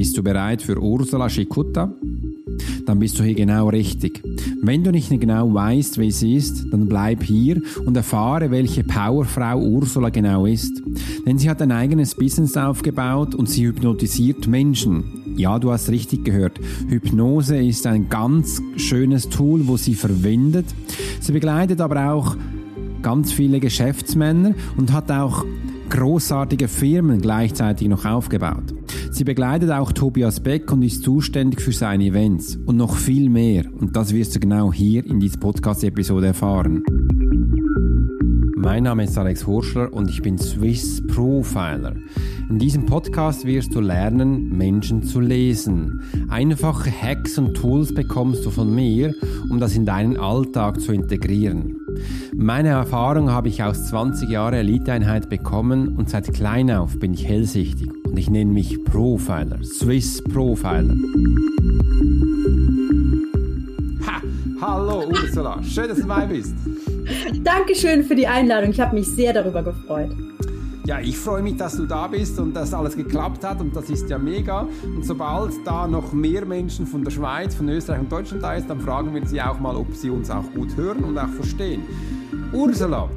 Bist du bereit für Ursula Schikutta? Dann bist du hier genau richtig. Wenn du nicht genau weißt, wie sie ist, dann bleib hier und erfahre, welche Powerfrau Ursula genau ist. Denn sie hat ein eigenes Business aufgebaut und sie hypnotisiert Menschen. Ja, du hast richtig gehört. Hypnose ist ein ganz schönes Tool, wo sie verwendet. Sie begleitet aber auch ganz viele Geschäftsmänner und hat auch großartige Firmen gleichzeitig noch aufgebaut. Sie begleitet auch Tobias Beck und ist zuständig für seine Events und noch viel mehr. Und das wirst du genau hier in dieser Podcast-Episode erfahren. Mein Name ist Alex Horschler und ich bin Swiss Profiler. In diesem Podcast wirst du lernen, Menschen zu lesen. Einfache Hacks und Tools bekommst du von mir, um das in deinen Alltag zu integrieren. Meine Erfahrung habe ich aus 20 Jahren Eliteeinheit bekommen und seit klein auf bin ich hellsichtig und ich nenne mich Profiler, Swiss Profiler. Ha! Hallo Ursula, schön, dass du dabei bist. Dankeschön für die Einladung, ich habe mich sehr darüber gefreut. Ja, ich freue mich, dass du da bist und dass alles geklappt hat und das ist ja mega. Und sobald da noch mehr Menschen von der Schweiz, von Österreich und Deutschland da ist, dann fragen wir sie auch mal, ob sie uns auch gut hören und auch verstehen. Ursula,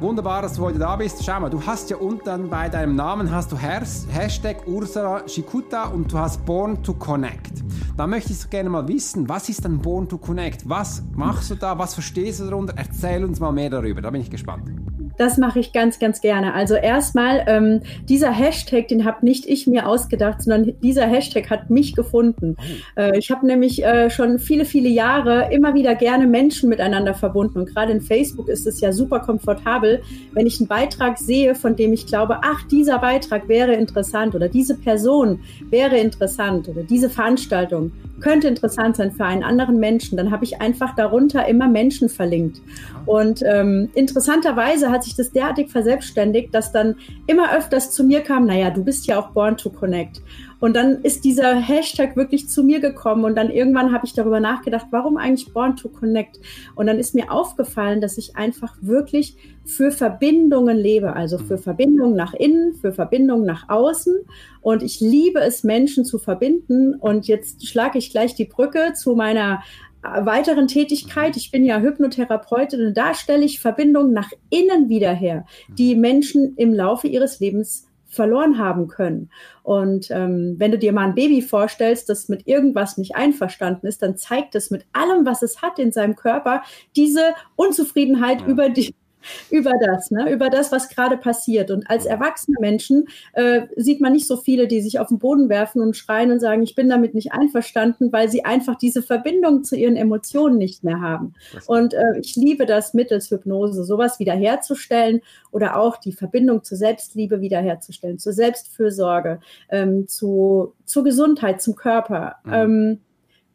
Wunderbar, dass du heute da bist. Schau mal, du hast ja unten bei deinem Namen hast du Hashtag Ursula Shikuta und du hast Born to Connect. Da möchte ich gerne mal wissen, was ist denn Born to Connect? Was machst du da? Was verstehst du darunter? Erzähl uns mal mehr darüber. Da bin ich gespannt. Das mache ich ganz, ganz gerne. Also erstmal, ähm, dieser Hashtag, den habe nicht ich mir ausgedacht, sondern dieser Hashtag hat mich gefunden. Oh. Äh, ich habe nämlich äh, schon viele, viele Jahre immer wieder gerne Menschen miteinander verbunden. Und gerade in Facebook ist es ja super komfortabel, wenn ich einen Beitrag sehe, von dem ich glaube, ach, dieser Beitrag wäre interessant oder diese Person wäre interessant oder diese Veranstaltung könnte interessant sein für einen anderen Menschen, dann habe ich einfach darunter immer Menschen verlinkt. Und ähm, interessanterweise hat sich das derartig verselbstständigt, dass dann immer öfters zu mir kam, naja, du bist ja auch born to connect. Und dann ist dieser Hashtag wirklich zu mir gekommen und dann irgendwann habe ich darüber nachgedacht, warum eigentlich Born to Connect? Und dann ist mir aufgefallen, dass ich einfach wirklich für Verbindungen lebe, also für Verbindungen nach innen, für Verbindungen nach außen. Und ich liebe es, Menschen zu verbinden. Und jetzt schlage ich gleich die Brücke zu meiner äh, weiteren Tätigkeit. Ich bin ja Hypnotherapeutin und da stelle ich Verbindungen nach innen wieder her, die Menschen im Laufe ihres Lebens verloren haben können. Und ähm, wenn du dir mal ein Baby vorstellst, das mit irgendwas nicht einverstanden ist, dann zeigt es mit allem, was es hat in seinem Körper, diese Unzufriedenheit ja. über die über das, ne? über das, was gerade passiert. Und als erwachsene Menschen äh, sieht man nicht so viele, die sich auf den Boden werfen und schreien und sagen, ich bin damit nicht einverstanden, weil sie einfach diese Verbindung zu ihren Emotionen nicht mehr haben. Und äh, ich liebe das mittels Hypnose, sowas wiederherzustellen oder auch die Verbindung zur Selbstliebe wiederherzustellen, zur Selbstfürsorge, ähm, zu, zur Gesundheit, zum Körper. Mhm. Ähm,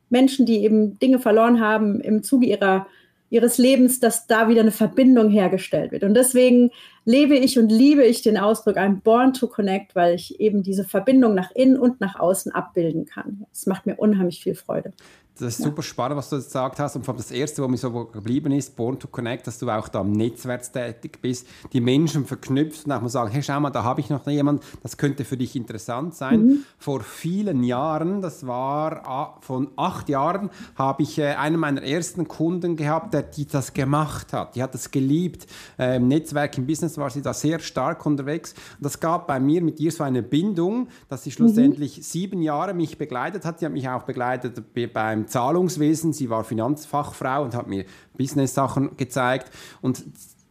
Menschen, die eben Dinge verloren haben im Zuge ihrer ihres Lebens, dass da wieder eine Verbindung hergestellt wird. Und deswegen lebe ich und liebe ich den Ausdruck I'm born to connect, weil ich eben diese Verbindung nach innen und nach außen abbilden kann. Es macht mir unheimlich viel Freude. Das ist ja. super spannend, was du gesagt hast. Und vor allem das Erste, was mir so geblieben ist, Born to Connect, dass du auch da am Netzwerk tätig bist, die Menschen verknüpft und auch mal sagen, hey, schau mal, da habe ich noch jemanden, das könnte für dich interessant sein. Mhm. Vor vielen Jahren, das war ah, von acht Jahren, habe ich äh, einen meiner ersten Kunden gehabt, der die das gemacht hat. Die hat das geliebt. Äh, Im Netzwerk, im Business war sie da sehr stark unterwegs. Und das gab bei mir mit ihr so eine Bindung, dass sie mhm. schlussendlich mhm. sieben Jahre mich begleitet hat. Sie hat mich auch begleitet beim Zahlungswesen. Sie war Finanzfachfrau und hat mir Business-Sachen gezeigt. Und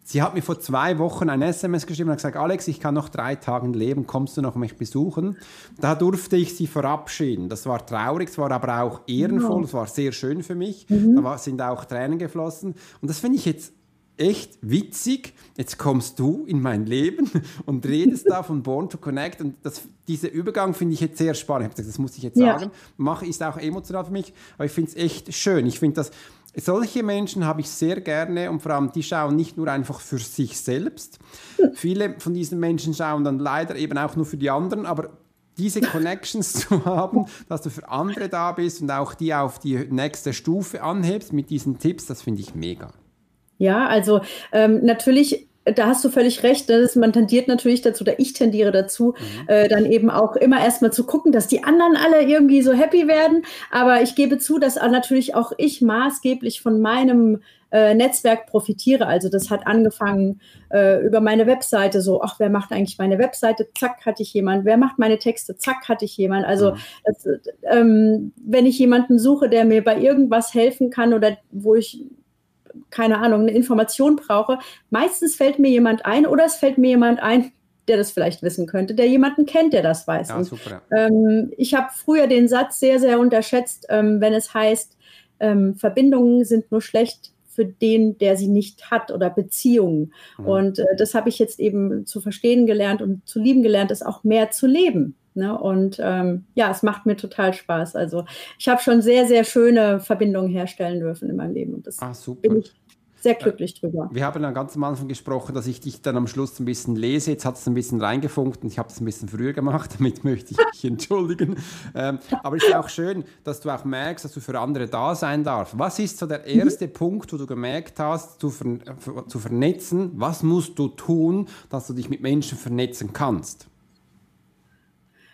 sie hat mir vor zwei Wochen ein SMS geschrieben und gesagt, Alex, ich kann noch drei Tage leben, kommst du noch mich besuchen? Da durfte ich sie verabschieden. Das war traurig, es war aber auch ehrenvoll, es war sehr schön für mich. Mhm. Da sind auch Tränen geflossen. Und das finde ich jetzt echt witzig. Jetzt kommst du in mein Leben und redest da von Born to Connect. Und das, dieser Übergang finde ich jetzt sehr spannend. Ich habe gesagt, das muss ich jetzt ja. sagen. Mache ist auch emotional für mich, aber ich finde es echt schön. Ich finde das. Solche Menschen habe ich sehr gerne und vor allem, die schauen nicht nur einfach für sich selbst. Viele von diesen Menschen schauen dann leider eben auch nur für die anderen, aber diese Connections zu haben, dass du für andere da bist und auch die auf die nächste Stufe anhebst mit diesen Tipps, das finde ich mega. Ja, also ähm, natürlich da hast du völlig recht. Ist, man tendiert natürlich dazu, oder ich tendiere dazu, mhm. äh, dann eben auch immer erstmal zu gucken, dass die anderen alle irgendwie so happy werden. Aber ich gebe zu, dass natürlich auch ich maßgeblich von meinem äh, Netzwerk profitiere. Also das hat angefangen äh, über meine Webseite, so, ach, wer macht eigentlich meine Webseite? Zack, hatte ich jemand. Wer macht meine Texte? Zack, hatte ich jemand. Also mhm. das, ähm, wenn ich jemanden suche, der mir bei irgendwas helfen kann oder wo ich keine Ahnung, eine Information brauche, meistens fällt mir jemand ein oder es fällt mir jemand ein, der das vielleicht wissen könnte, der jemanden kennt, der das weiß. Ja, super, ähm, ich habe früher den Satz sehr, sehr unterschätzt, ähm, wenn es heißt, ähm, Verbindungen sind nur schlecht, für den, der sie nicht hat oder Beziehungen. Mhm. Und äh, das habe ich jetzt eben zu verstehen gelernt und zu lieben gelernt, ist auch mehr zu leben. Ne? Und ähm, ja, es macht mir total Spaß. Also ich habe schon sehr, sehr schöne Verbindungen herstellen dürfen in meinem Leben. Und das ah, super. bin ich sehr glücklich drüber. Wir haben dann ganz am Anfang gesprochen, dass ich dich dann am Schluss ein bisschen lese. Jetzt hat es ein bisschen reingefunkt und ich habe es ein bisschen früher gemacht. Damit möchte ich mich entschuldigen. Ähm, aber es ist auch schön, dass du auch merkst, dass du für andere da sein darfst. Was ist so der mhm. erste mhm. Punkt, wo du gemerkt hast, zu, ver zu vernetzen? Was musst du tun, dass du dich mit Menschen vernetzen kannst?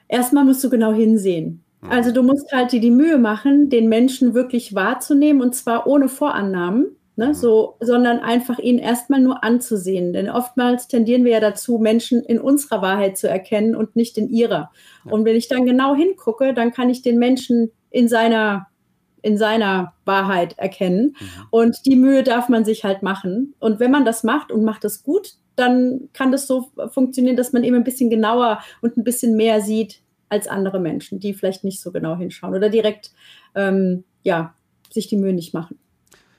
Erstmal musst du genau hinsehen. Mhm. Also du musst halt dir die Mühe machen, den Menschen wirklich wahrzunehmen und zwar ohne Vorannahmen Ne, mhm. so, sondern einfach ihn erstmal nur anzusehen. Denn oftmals tendieren wir ja dazu, Menschen in unserer Wahrheit zu erkennen und nicht in ihrer. Und wenn ich dann genau hingucke, dann kann ich den Menschen in seiner, in seiner Wahrheit erkennen. Mhm. Und die Mühe darf man sich halt machen. Und wenn man das macht und macht es gut, dann kann das so funktionieren, dass man eben ein bisschen genauer und ein bisschen mehr sieht als andere Menschen, die vielleicht nicht so genau hinschauen oder direkt ähm, ja, sich die Mühe nicht machen.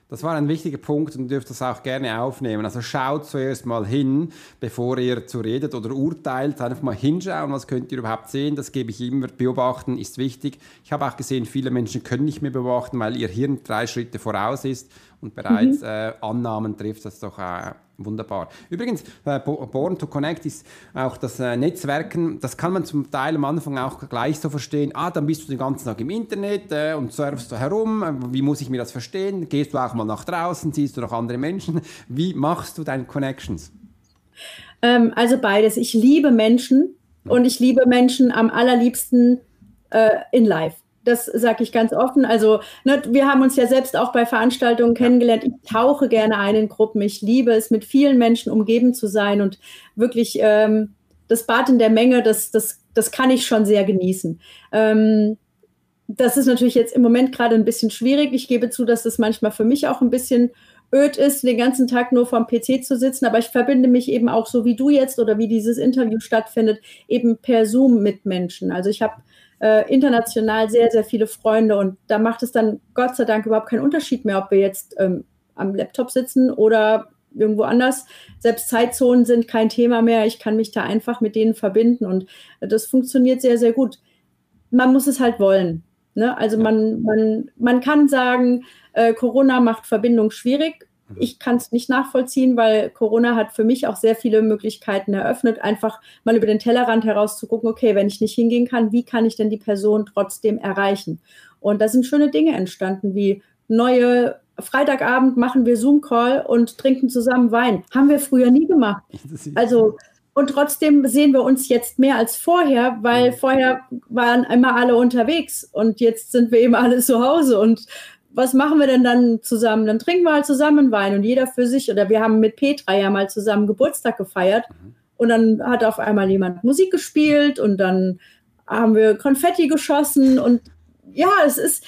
Das war ein wichtiger Punkt und dürft das auch gerne aufnehmen. Also schaut zuerst mal hin, bevor ihr zu redet oder urteilt. Einfach mal hinschauen, was könnt ihr überhaupt sehen. Das gebe ich immer. Beobachten ist wichtig. Ich habe auch gesehen, viele Menschen können nicht mehr beobachten, weil ihr Hirn drei Schritte voraus ist und bereits mhm. äh, Annahmen trifft. Das ist doch äh, wunderbar. Übrigens, äh, Born to Connect ist auch das äh, Netzwerken, das kann man zum Teil am Anfang auch gleich so verstehen. Ah, dann bist du den ganzen Tag im Internet äh, und surfst du herum. Wie muss ich mir das verstehen? Gehst du auch mal nach draußen? Siehst du noch andere Menschen? Wie machst du deine Connections? Ähm, also beides. Ich liebe Menschen und ich liebe Menschen am allerliebsten äh, in Live. Das sage ich ganz offen. Also, ne, wir haben uns ja selbst auch bei Veranstaltungen kennengelernt. Ich tauche gerne ein in Gruppen. Ich liebe es, mit vielen Menschen umgeben zu sein und wirklich ähm, das Bad in der Menge, das, das, das kann ich schon sehr genießen. Ähm, das ist natürlich jetzt im Moment gerade ein bisschen schwierig. Ich gebe zu, dass das manchmal für mich auch ein bisschen öd ist, den ganzen Tag nur vorm PC zu sitzen. Aber ich verbinde mich eben auch so wie du jetzt oder wie dieses Interview stattfindet, eben per Zoom mit Menschen. Also ich habe äh, international sehr, sehr viele Freunde und da macht es dann Gott sei Dank überhaupt keinen Unterschied mehr, ob wir jetzt ähm, am Laptop sitzen oder irgendwo anders. Selbst Zeitzonen sind kein Thema mehr. Ich kann mich da einfach mit denen verbinden und das funktioniert sehr, sehr gut. Man muss es halt wollen. Ne? Also man, man, man kann sagen, äh, Corona macht Verbindung schwierig. Mhm. Ich kann es nicht nachvollziehen, weil Corona hat für mich auch sehr viele Möglichkeiten eröffnet, einfach mal über den Tellerrand heraus zu gucken, okay, wenn ich nicht hingehen kann, wie kann ich denn die Person trotzdem erreichen? Und da sind schöne Dinge entstanden, wie neue Freitagabend machen wir Zoom-Call und trinken zusammen Wein. Haben wir früher nie gemacht. Also, und trotzdem sehen wir uns jetzt mehr als vorher, weil mhm. vorher waren immer alle unterwegs und jetzt sind wir eben alle zu Hause und was machen wir denn dann zusammen? Dann trinken wir halt zusammen Wein und jeder für sich. Oder wir haben mit Petra ja mal zusammen Geburtstag gefeiert mhm. und dann hat auf einmal jemand Musik gespielt und dann haben wir Konfetti geschossen und ja, es ist,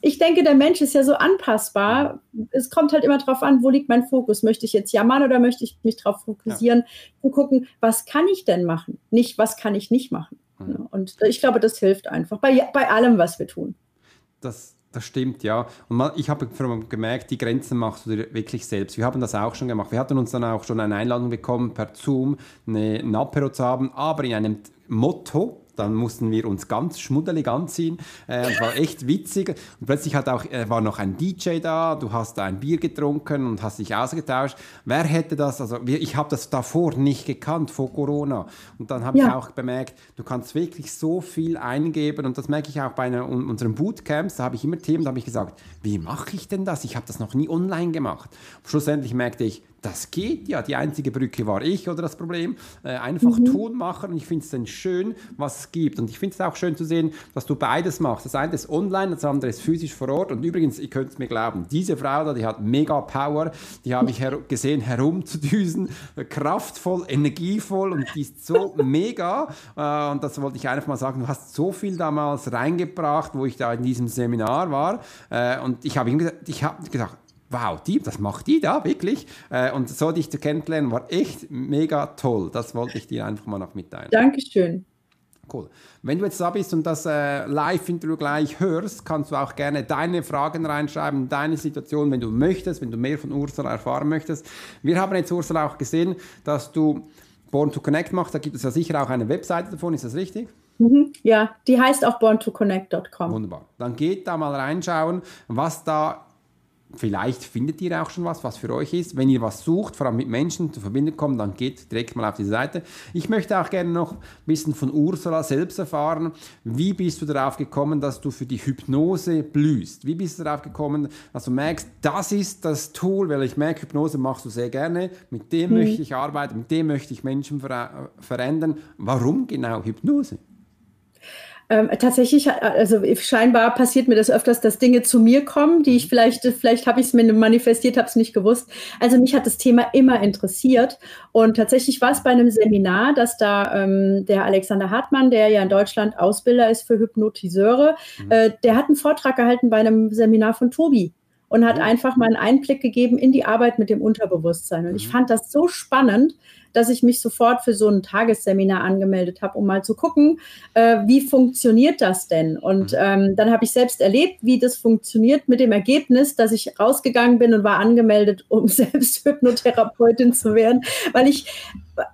ich denke, der Mensch ist ja so anpassbar. Es kommt halt immer darauf an, wo liegt mein Fokus? Möchte ich jetzt jammern oder möchte ich mich darauf fokussieren, ja. zu gucken, was kann ich denn machen? Nicht, was kann ich nicht machen? Mhm. Und ich glaube, das hilft einfach bei, bei allem, was wir tun. Das das stimmt, ja. Und man, ich habe gemerkt, die Grenzen machst du dir wirklich selbst. Wir haben das auch schon gemacht. Wir hatten uns dann auch schon eine Einladung bekommen, per Zoom eine, ein Apero zu haben, aber in einem Motto, dann mussten wir uns ganz schmuddelig anziehen. Äh, es war echt witzig. Und plötzlich hat auch, äh, war noch ein DJ da, du hast ein Bier getrunken und hast dich ausgetauscht. Wer hätte das, also ich habe das davor nicht gekannt, vor Corona. Und dann habe ja. ich auch bemerkt, du kannst wirklich so viel eingeben und das merke ich auch bei einer, unseren Bootcamps, da habe ich immer Themen, da habe ich gesagt, wie mache ich denn das? Ich habe das noch nie online gemacht. Schlussendlich merkte ich, das geht ja. Die einzige Brücke war ich oder das Problem. Äh, einfach mhm. tun, machen und ich finde es dann schön, was es gibt. Und ich finde es auch schön zu sehen, dass du beides machst. Das eine ist online, das andere ist physisch vor Ort. Und übrigens, ihr könnt es mir glauben, diese Frau da, die hat mega Power, die habe ich her gesehen herumzudüsen, kraftvoll, energievoll und die ist so mega. Äh, und das wollte ich einfach mal sagen, du hast so viel damals reingebracht, wo ich da in diesem Seminar war. Äh, und ich habe ich hab gedacht, wow, die, das macht die da wirklich. Äh, und so dich zu kennenlernen, war echt mega toll. Das wollte ich dir einfach mal noch mitteilen. Dankeschön. Cool. Wenn du jetzt da bist und das äh, Live-Interview gleich hörst, kannst du auch gerne deine Fragen reinschreiben, deine Situation, wenn du möchtest, wenn du mehr von Ursula erfahren möchtest. Wir haben jetzt, Ursula, auch gesehen, dass du Born to Connect machst. Da gibt es ja sicher auch eine Webseite davon, ist das richtig? Mhm, ja, die heißt auch borntoconnect.com. Wunderbar. Dann geht da mal reinschauen, was da Vielleicht findet ihr auch schon was, was für euch ist. Wenn ihr was sucht, vor allem mit Menschen zu verbinden kommt, dann geht direkt mal auf die Seite. Ich möchte auch gerne noch ein bisschen von Ursula selbst erfahren. Wie bist du darauf gekommen, dass du für die Hypnose blühst? Wie bist du darauf gekommen, dass du merkst, das ist das Tool, weil ich merke, Hypnose machst du sehr gerne, mit dem mhm. möchte ich arbeiten, mit dem möchte ich Menschen ver verändern. Warum genau Hypnose? Ähm, tatsächlich, also scheinbar passiert mir das öfters, dass Dinge zu mir kommen, die ich vielleicht, vielleicht habe ich es mir manifestiert, habe es nicht gewusst. Also mich hat das Thema immer interessiert. Und tatsächlich war es bei einem Seminar, dass da ähm, der Alexander Hartmann, der ja in Deutschland Ausbilder ist für Hypnotiseure, mhm. äh, der hat einen Vortrag gehalten bei einem Seminar von Tobi und hat mhm. einfach mal einen Einblick gegeben in die Arbeit mit dem Unterbewusstsein. Und mhm. ich fand das so spannend, dass ich mich sofort für so ein Tagesseminar angemeldet habe, um mal zu gucken, äh, wie funktioniert das denn? Und mhm. ähm, dann habe ich selbst erlebt, wie das funktioniert mit dem Ergebnis, dass ich rausgegangen bin und war angemeldet, um selbst Hypnotherapeutin zu werden, weil ich,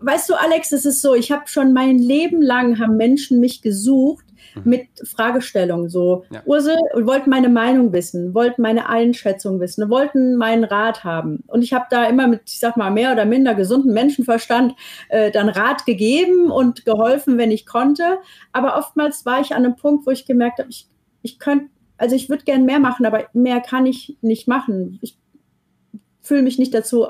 weißt du, Alex, es ist so, ich habe schon mein Leben lang haben Menschen mich gesucht, Mhm. mit Fragestellungen. So, ja. Ursel wollten meine Meinung wissen, wollten meine Einschätzung wissen, wollten meinen Rat haben. Und ich habe da immer mit, ich sag mal, mehr oder minder gesunden Menschenverstand äh, dann Rat gegeben und geholfen, wenn ich konnte. Aber oftmals war ich an einem Punkt, wo ich gemerkt habe, ich, ich könnte, also ich würde gern mehr machen, aber mehr kann ich nicht machen. Ich fühle mich nicht dazu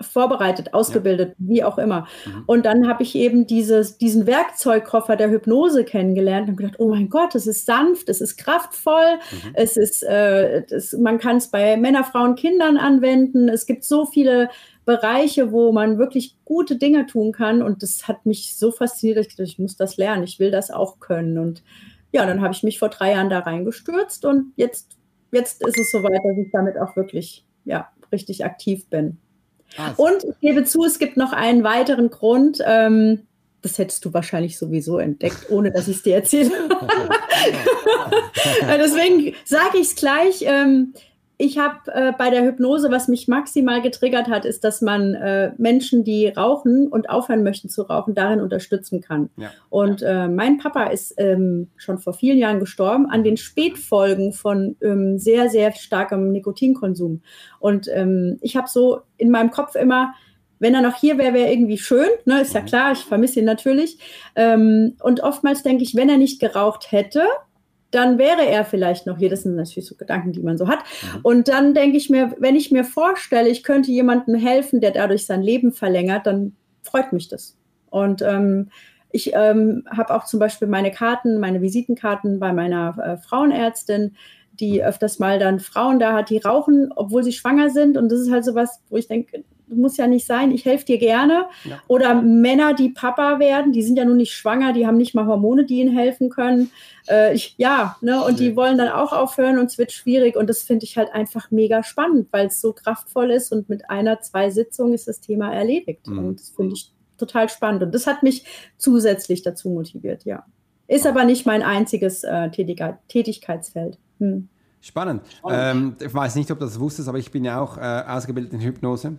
vorbereitet, ausgebildet, ja. wie auch immer. Mhm. Und dann habe ich eben dieses, diesen Werkzeugkoffer der Hypnose kennengelernt und gedacht, oh mein Gott, es ist sanft, es ist kraftvoll, mhm. es ist, äh, das, man kann es bei Männer, Frauen, Kindern anwenden. Es gibt so viele Bereiche, wo man wirklich gute Dinge tun kann. Und das hat mich so fasziniert, dass ich dachte, ich muss das lernen, ich will das auch können. Und ja, dann habe ich mich vor drei Jahren da reingestürzt und jetzt, jetzt ist es soweit, dass ich damit auch wirklich ja, richtig aktiv bin. Ah, und ich gebe zu, es gibt noch einen weiteren Grund. Ähm, das hättest du wahrscheinlich sowieso entdeckt, ohne dass ich es dir erzähle. Deswegen sage ich es gleich. Ähm, ich habe äh, bei der Hypnose, was mich maximal getriggert hat, ist, dass man äh, Menschen, die rauchen und aufhören möchten zu rauchen, darin unterstützen kann. Ja. Und äh, mein Papa ist ähm, schon vor vielen Jahren gestorben an den Spätfolgen von ähm, sehr, sehr starkem Nikotinkonsum. Und ähm, ich habe so in meinem Kopf immer, wenn er noch hier wäre, wäre irgendwie schön. Ne? Ist ja mhm. klar, ich vermisse ihn natürlich. Ähm, und oftmals denke ich, wenn er nicht geraucht hätte, dann wäre er vielleicht noch hier. Das sind natürlich so Gedanken, die man so hat. Mhm. Und dann denke ich mir, wenn ich mir vorstelle, ich könnte jemandem helfen, der dadurch sein Leben verlängert, dann freut mich das. Und ähm, ich ähm, habe auch zum Beispiel meine Karten, meine Visitenkarten bei meiner äh, Frauenärztin, die mhm. öfters mal dann Frauen da hat, die rauchen, obwohl sie schwanger sind. Und das ist halt so was, wo ich denke, muss ja nicht sein, ich helfe dir gerne. Ja. Oder Männer, die Papa werden, die sind ja nun nicht schwanger, die haben nicht mal Hormone, die ihnen helfen können. Äh, ich, ja, ne, und die wollen dann auch aufhören und es wird schwierig. Und das finde ich halt einfach mega spannend, weil es so kraftvoll ist und mit einer, zwei Sitzungen ist das Thema erledigt. Mhm. Und das finde ich total spannend. Und das hat mich zusätzlich dazu motiviert, ja. Ist aber nicht mein einziges äh, Tätigkeitsfeld. Hm. Spannend. Ähm, ich weiß nicht, ob du das wusstest, aber ich bin ja auch äh, ausgebildet in Hypnose.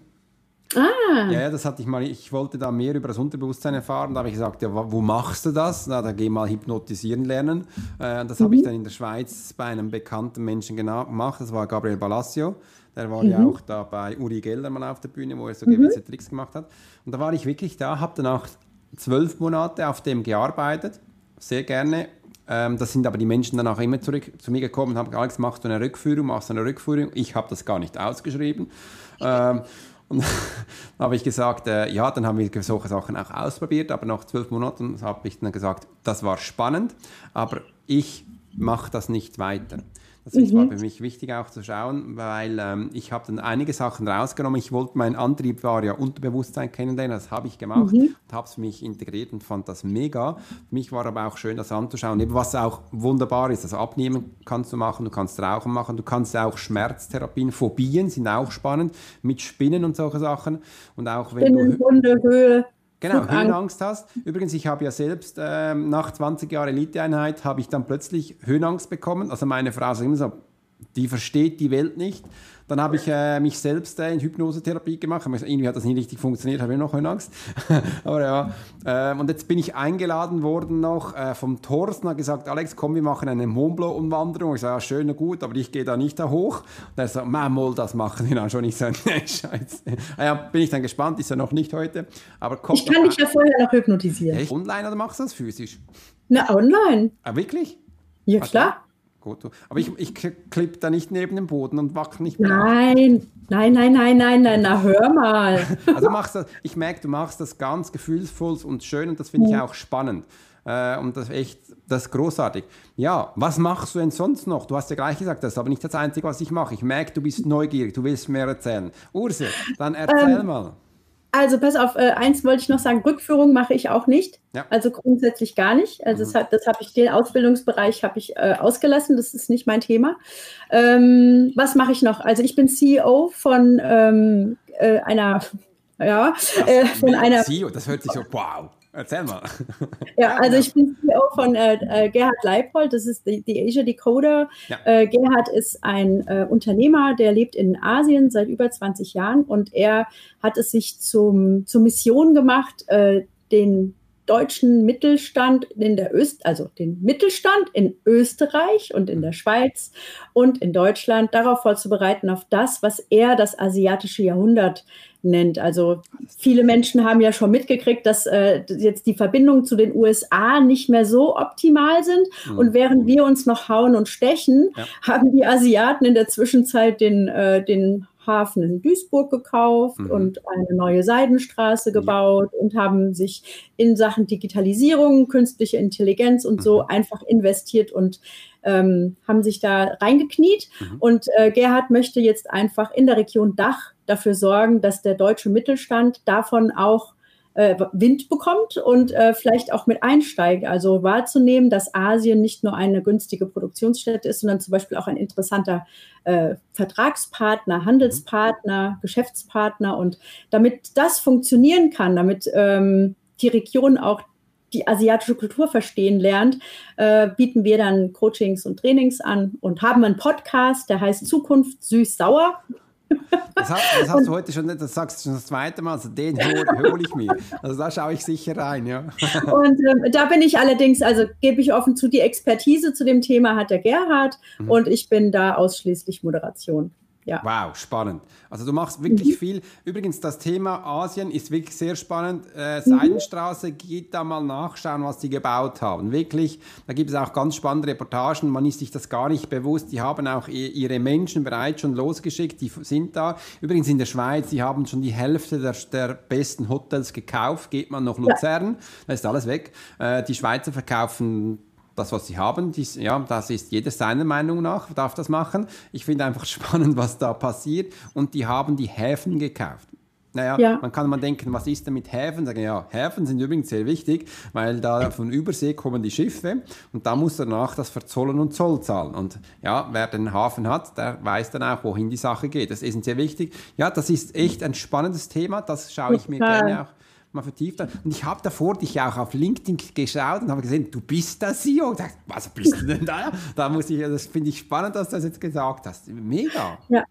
Ah. Ja, das hatte ich mal. Ich wollte da mehr über das Unterbewusstsein erfahren. Da habe ich gesagt, ja, wo machst du das? Na, da geh mal hypnotisieren lernen. Äh, das mhm. habe ich dann in der Schweiz bei einem bekannten Menschen gemacht. Das war Gabriel Balassio. Der war mhm. ja auch da bei Uri Geller mal auf der Bühne, wo er so mhm. gewisse Tricks gemacht hat. Und da war ich wirklich da, habe dann auch zwölf Monate auf dem gearbeitet. Sehr gerne. Ähm, das sind aber die Menschen dann auch immer zurück zu mir gekommen und haben gesagt, Alex, machst du eine Rückführung, machst du eine Rückführung. Ich habe das gar nicht ausgeschrieben. Ähm, Und dann habe ich gesagt, äh, ja, dann haben wir solche Sachen auch ausprobiert, aber nach zwölf Monaten habe ich dann gesagt, das war spannend, aber ich mache das nicht weiter. Das mhm. war für mich wichtig auch zu schauen, weil ähm, ich habe dann einige Sachen rausgenommen. Ich wollte, mein Antrieb war ja Unterbewusstsein kennenlernen, das habe ich gemacht mhm. und habe es für mich integriert und fand das mega. Für mich war aber auch schön, das anzuschauen, eben was auch wunderbar ist. Also abnehmen kannst du machen, du kannst Rauchen machen, du kannst auch Schmerztherapien, Phobien sind auch spannend, mit Spinnen und solche Sachen. Und auch wenn Spinnen, du... Hunde, Höhe. Genau, Höhenangst hast. Übrigens, ich habe ja selbst äh, nach 20 Jahren Eliteeinheit habe ich dann plötzlich Höhenangst bekommen. Also meine Frau sagt immer so, die versteht die Welt nicht. Dann habe ich äh, mich selbst äh, in Hypnosetherapie gemacht. Irgendwie hat das nicht richtig funktioniert, habe ich noch Angst. Aber ja. Äh, und jetzt bin ich eingeladen worden noch äh, vom Thorsten, hat gesagt, Alex, komm, wir machen eine Mont Blanc-Umwanderung. Ich sage, ja, schön und gut, aber ich gehe da nicht da hoch. Und er sagt, mal, das machen wir dann schon. Ich sage, nee, scheiße. Ah ja, bin ich dann gespannt, ist ja noch nicht heute. Aber ich kann dich ja vorher noch hypnotisieren. Echt? Online oder machst du das physisch? Na, online. Ah, wirklich? Ja, klar. Gut. Aber ich, ich klipp da nicht neben dem Boden und wackel nicht mehr. Nein, nein, nein, nein, nein, nein, na hör mal. also machst das, ich merke, du machst das ganz gefühlsvoll und schön und das finde ich auch spannend. Äh, und das ist echt, das ist großartig. Ja, was machst du denn sonst noch? Du hast ja gleich gesagt, das ist aber nicht das Einzige, was ich mache. Ich merke, du bist neugierig, du willst mehr erzählen. Urse, dann erzähl ähm, mal. Also pass auf, äh, eins wollte ich noch sagen, Rückführung mache ich auch nicht. Ja. Also grundsätzlich gar nicht. Also mhm. das, das habe ich, den Ausbildungsbereich habe ich äh, ausgelassen, das ist nicht mein Thema. Ähm, was mache ich noch? Also ich bin CEO von ähm, äh, einer, ja, äh, von einer. CEO, das hört sich so, wow. Erzähl mal. Ja, also ich bin CEO von äh, äh, Gerhard Leipold, das ist die, die Asia Decoder. Ja. Äh, Gerhard ist ein äh, Unternehmer, der lebt in Asien seit über 20 Jahren und er hat es sich zum, zur Mission gemacht, äh, den deutschen Mittelstand in der Öst, also den Mittelstand in Österreich und in der Schweiz und in Deutschland darauf vorzubereiten auf das, was er das asiatische Jahrhundert nennt. Also viele Menschen haben ja schon mitgekriegt, dass äh, jetzt die Verbindungen zu den USA nicht mehr so optimal sind. Mhm. Und während wir uns noch hauen und stechen, ja. haben die Asiaten in der Zwischenzeit den, äh, den Hafen in Duisburg gekauft mhm. und eine neue Seidenstraße gebaut ja. und haben sich in Sachen Digitalisierung, künstliche Intelligenz und mhm. so einfach investiert und ähm, haben sich da reingekniet. Mhm. Und äh, Gerhard möchte jetzt einfach in der Region Dach dafür sorgen, dass der deutsche Mittelstand davon auch äh, Wind bekommt und äh, vielleicht auch mit einsteigt. Also wahrzunehmen, dass Asien nicht nur eine günstige Produktionsstätte ist, sondern zum Beispiel auch ein interessanter äh, Vertragspartner, Handelspartner, Geschäftspartner. Und damit das funktionieren kann, damit ähm, die Region auch die asiatische Kultur verstehen lernt, äh, bieten wir dann Coachings und Trainings an und haben einen Podcast, der heißt Zukunft süß-sauer. Das, hast, das hast du heute schon, das sagst du schon das zweite Mal, also den hole hol ich mir. Also da schaue ich sicher rein, ja. Und ähm, da bin ich allerdings, also gebe ich offen zu, die Expertise zu dem Thema hat der Gerhard mhm. und ich bin da ausschließlich Moderation. Ja. Wow, spannend. Also du machst wirklich mhm. viel. Übrigens, das Thema Asien ist wirklich sehr spannend. Äh, mhm. Seidenstraße, geht da mal nachschauen, was die gebaut haben. Wirklich, da gibt es auch ganz spannende Reportagen. Man ist sich das gar nicht bewusst. Die haben auch ihre Menschen bereits schon losgeschickt. Die sind da. Übrigens in der Schweiz, die haben schon die Hälfte der, der besten Hotels gekauft. Geht man nach Luzern, ja. da ist alles weg. Äh, die Schweizer verkaufen das, was sie haben, dies, ja, das ist jeder seiner Meinung nach, darf das machen. Ich finde einfach spannend, was da passiert. Und die haben die Häfen gekauft. Naja, ja. man kann mal denken, was ist denn mit Häfen? Sagen, ja, Häfen sind übrigens sehr wichtig, weil da von Übersee kommen die Schiffe und da muss danach das Verzollen und Zoll zahlen. Und ja, wer den Hafen hat, der weiß dann auch, wohin die Sache geht. Das ist sehr wichtig. Ja, das ist echt ein spannendes Thema, das schaue ich mir gerne auch mal vertieft Und ich habe davor dich auch auf LinkedIn geschaut und habe gesehen, du bist der CEO. Ich dachte, was bist du denn da? Da muss ich, das finde ich spannend, dass du das jetzt gesagt hast. Mega. Ja.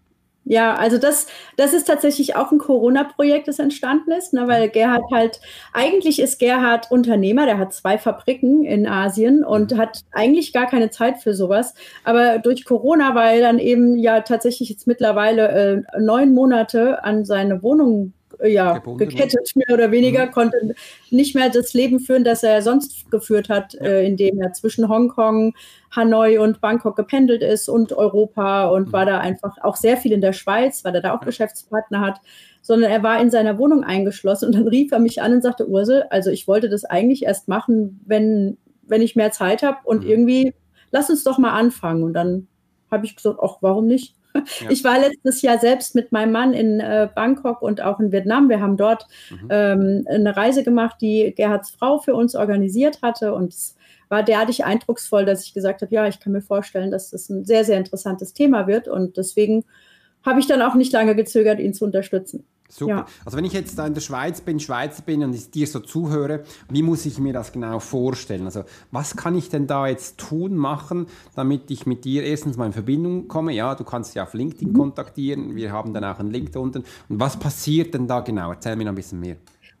Ja, also das, das ist tatsächlich auch ein Corona-Projekt, das entstanden ist, ne, weil Gerhard halt, eigentlich ist Gerhard Unternehmer, der hat zwei Fabriken in Asien und mhm. hat eigentlich gar keine Zeit für sowas. Aber durch Corona, weil dann eben ja tatsächlich jetzt mittlerweile äh, neun Monate an seine Wohnung ja, gekettet, mehr oder weniger, mhm. konnte nicht mehr das Leben führen, das er sonst geführt hat, ja. äh, indem er zwischen Hongkong, Hanoi und Bangkok gependelt ist und Europa und mhm. war da einfach auch sehr viel in der Schweiz, weil er da auch ja. Geschäftspartner hat sondern er war in seiner Wohnung eingeschlossen und dann rief er mich an und sagte, Ursel, also ich wollte das eigentlich erst machen, wenn, wenn ich mehr Zeit habe und mhm. irgendwie, lass uns doch mal anfangen. Und dann habe ich gesagt, ach, warum nicht? Ja. Ich war letztes Jahr selbst mit meinem Mann in äh, Bangkok und auch in Vietnam. Wir haben dort mhm. ähm, eine Reise gemacht, die Gerhards Frau für uns organisiert hatte und es war derartig eindrucksvoll, dass ich gesagt habe, ja, ich kann mir vorstellen, dass das ein sehr, sehr interessantes Thema wird und deswegen habe ich dann auch nicht lange gezögert, ihn zu unterstützen. Super. Ja. Also wenn ich jetzt da in der Schweiz bin, Schweizer bin und ich dir so zuhöre, wie muss ich mir das genau vorstellen? Also was kann ich denn da jetzt tun, machen, damit ich mit dir erstens mal in Verbindung komme? Ja, du kannst ja auf LinkedIn mhm. kontaktieren, wir haben dann auch einen Link da unten. Und was passiert denn da genau? Erzähl mir noch ein bisschen mehr.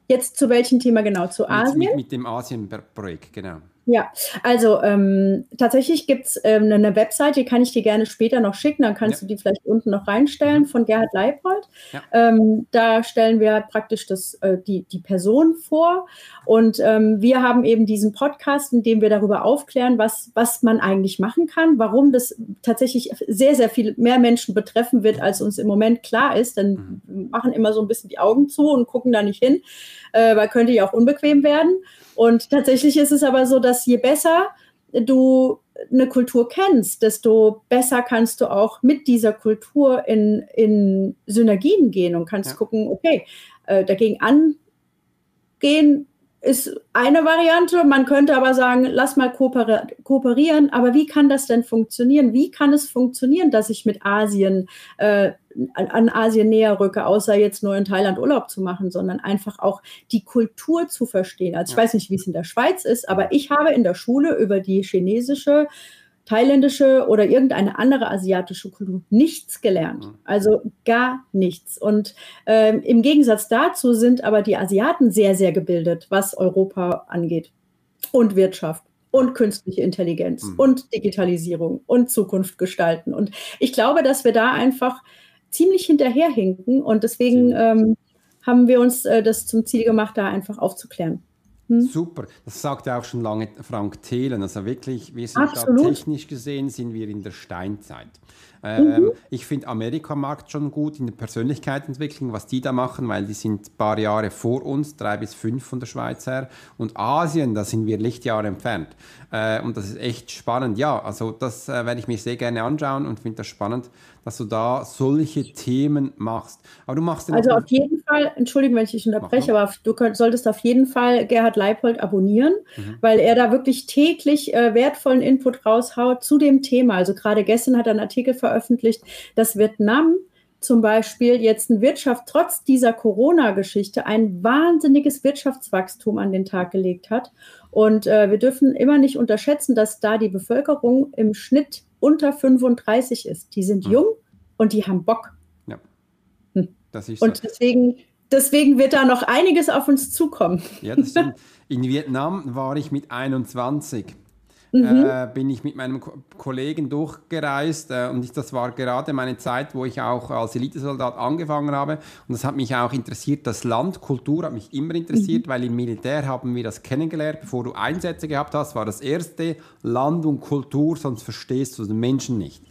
Jetzt zu welchem Thema genau? Zu Asien? Mit, mit dem Asien-Projekt, genau. Ja, also ähm, tatsächlich gibt es ähm, eine Website, die kann ich dir gerne später noch schicken, dann kannst ja. du die vielleicht unten noch reinstellen, mhm. von Gerhard Leipold. Ja. Ähm, da stellen wir praktisch das, äh, die, die Person vor und ähm, wir haben eben diesen Podcast, in dem wir darüber aufklären, was, was man eigentlich machen kann, warum das tatsächlich sehr, sehr viel mehr Menschen betreffen wird, als uns im Moment klar ist, denn mhm. wir machen immer so ein bisschen die Augen zu und gucken da nicht hin, äh, weil könnte ja auch unbequem werden. Und tatsächlich ist es aber so, dass je besser du eine Kultur kennst, desto besser kannst du auch mit dieser Kultur in, in Synergien gehen und kannst ja. gucken, okay, äh, dagegen angehen ist eine Variante. Man könnte aber sagen, lass mal kooperieren. Aber wie kann das denn funktionieren? Wie kann es funktionieren, dass ich mit Asien äh, an Asien näher rücke, außer jetzt nur in Thailand Urlaub zu machen, sondern einfach auch die Kultur zu verstehen. Also ich weiß nicht, wie es in der Schweiz ist, aber ich habe in der Schule über die chinesische thailändische oder irgendeine andere asiatische Kultur nichts gelernt. Mhm. Also gar nichts. Und ähm, im Gegensatz dazu sind aber die Asiaten sehr, sehr gebildet, was Europa angeht. Und Wirtschaft und künstliche Intelligenz mhm. und Digitalisierung und Zukunft gestalten. Und ich glaube, dass wir da einfach ziemlich hinterherhinken und deswegen ähm, haben wir uns äh, das zum Ziel gemacht, da einfach aufzuklären. Hm? Super, das sagt ja auch schon lange Frank Thelen. Also wirklich, wir sind da technisch gesehen, sind wir in der Steinzeit. Ähm, mhm. Ich finde Amerika-Markt schon gut in der Persönlichkeitsentwicklung, was die da machen, weil die sind ein paar Jahre vor uns, drei bis fünf von der Schweiz her. Und Asien, da sind wir Lichtjahre entfernt. Äh, und das ist echt spannend. Ja, also das äh, werde ich mir sehr gerne anschauen und finde das spannend, dass du da solche Themen machst. Aber du machst Also auf jeden Fall, Entschuldigung, wenn ich dich unterbreche, aber du könnt, solltest auf jeden Fall Gerhard Leipold abonnieren, mhm. weil er da wirklich täglich äh, wertvollen Input raushaut zu dem Thema. Also gerade gestern hat er einen Artikel veröffentlicht, dass Vietnam zum Beispiel jetzt eine Wirtschaft trotz dieser Corona-Geschichte ein wahnsinniges Wirtschaftswachstum an den Tag gelegt hat. Und äh, wir dürfen immer nicht unterschätzen, dass da die Bevölkerung im Schnitt unter 35 ist. Die sind hm. jung und die haben Bock. Ja. Hm. Und deswegen, deswegen wird da noch einiges auf uns zukommen. Ja. In Vietnam war ich mit 21 mhm. äh, bin ich mit meinem Ko Kollegen durchgereist äh, und ich, das war gerade meine Zeit, wo ich auch als Elitesoldat angefangen habe und das hat mich auch interessiert. Das Land, Kultur hat mich immer interessiert, mhm. weil im Militär haben wir das kennengelernt. Bevor du Einsätze gehabt hast, war das erste Land und Kultur, sonst verstehst du den Menschen nicht.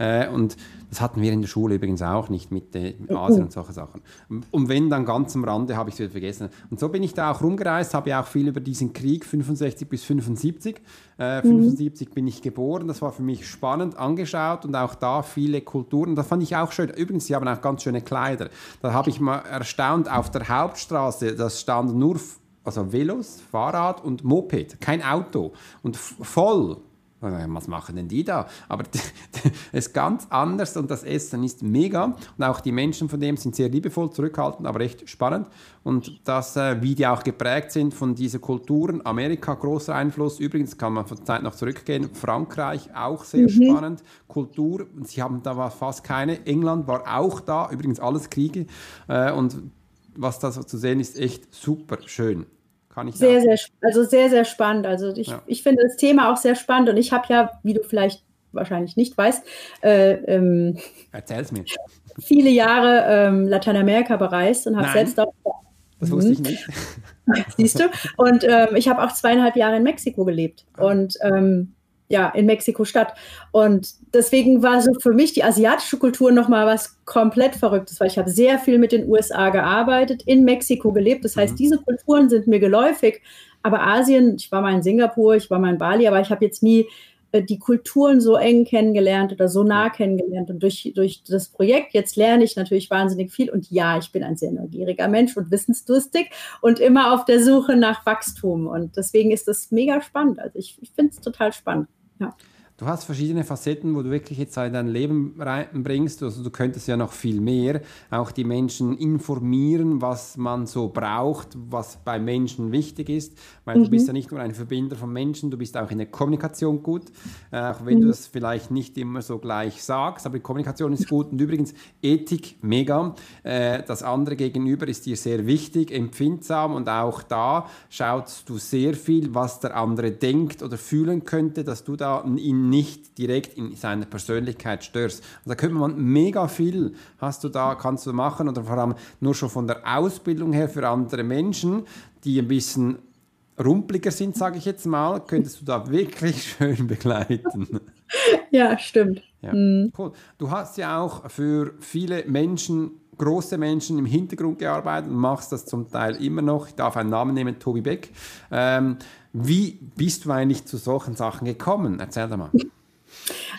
Äh, und das hatten wir in der Schule übrigens auch nicht mit, äh, mit Asien und solche Sachen. Und wenn, dann ganz am Rande habe ich es wieder vergessen. Und so bin ich da auch rumgereist, habe ja auch viel über diesen Krieg 65 bis 75. Äh, 75 mhm. bin ich geboren, das war für mich spannend angeschaut und auch da viele Kulturen. Das fand ich auch schön. Übrigens, sie haben auch ganz schöne Kleider. Da habe ich mal erstaunt, auf der Hauptstraße, das stand nur also Velos, Fahrrad und Moped, kein Auto und voll was machen denn die da? Aber es ist ganz anders und das Essen ist mega. Und auch die Menschen von dem sind sehr liebevoll, zurückhaltend, aber echt spannend. Und das, äh, wie die auch geprägt sind von diesen Kulturen. Amerika, großer Einfluss. Übrigens kann man von Zeit noch zurückgehen. Frankreich, auch sehr mhm. spannend. Kultur, sie haben da fast keine. England war auch da. Übrigens alles Kriege. Äh, und was da so zu sehen ist, echt super schön. Kann ich sehr, sagen. sehr, also sehr, sehr spannend. Also ich, ja. ich finde das Thema auch sehr spannend und ich habe ja, wie du vielleicht wahrscheinlich nicht weißt, äh, ähm, Erzähl's mir. viele Jahre ähm, Lateinamerika bereist und habe selbst auch. Das wusste ich nicht. Siehst du? Und ähm, ich habe auch zweieinhalb Jahre in Mexiko gelebt. Ah. Und ähm, ja, in Mexiko-Stadt. Und deswegen war so für mich die asiatische Kultur nochmal was komplett Verrücktes, weil ich habe sehr viel mit den USA gearbeitet, in Mexiko gelebt. Das heißt, mhm. diese Kulturen sind mir geläufig. Aber Asien, ich war mal in Singapur, ich war mal in Bali, aber ich habe jetzt nie äh, die Kulturen so eng kennengelernt oder so nah kennengelernt. Und durch, durch das Projekt jetzt lerne ich natürlich wahnsinnig viel. Und ja, ich bin ein sehr neugieriger Mensch und wissensdurstig und immer auf der Suche nach Wachstum. Und deswegen ist das mega spannend. Also ich, ich finde es total spannend. Ja. Du hast verschiedene Facetten, wo du wirklich jetzt in dein Leben reinbringst. Also du könntest ja noch viel mehr. Auch die Menschen informieren, was man so braucht, was bei Menschen wichtig ist. Weil mhm. du bist ja nicht nur ein Verbinder von Menschen, du bist auch in der Kommunikation gut. Äh, auch wenn mhm. du es vielleicht nicht immer so gleich sagst, aber die Kommunikation ist gut. Und übrigens, Ethik, mega. Äh, das andere gegenüber ist dir sehr wichtig, empfindsam. Und auch da schaust du sehr viel, was der andere denkt oder fühlen könnte, dass du da ihn nicht direkt in seiner Persönlichkeit störst. Und da könnte man mega viel, hast du da, kannst du machen oder vor allem nur schon von der Ausbildung her für andere Menschen, die ein bisschen rumpliger sind, sage ich jetzt mal, könntest du da wirklich schön begleiten. Ja, stimmt. Ja, mhm. cool. Du hast ja auch für viele Menschen große Menschen im Hintergrund gearbeitet und machst das zum Teil immer noch. Ich darf einen Namen nehmen, Tobi Beck. Ähm, wie bist du eigentlich zu solchen Sachen gekommen? Erzähl doch mal.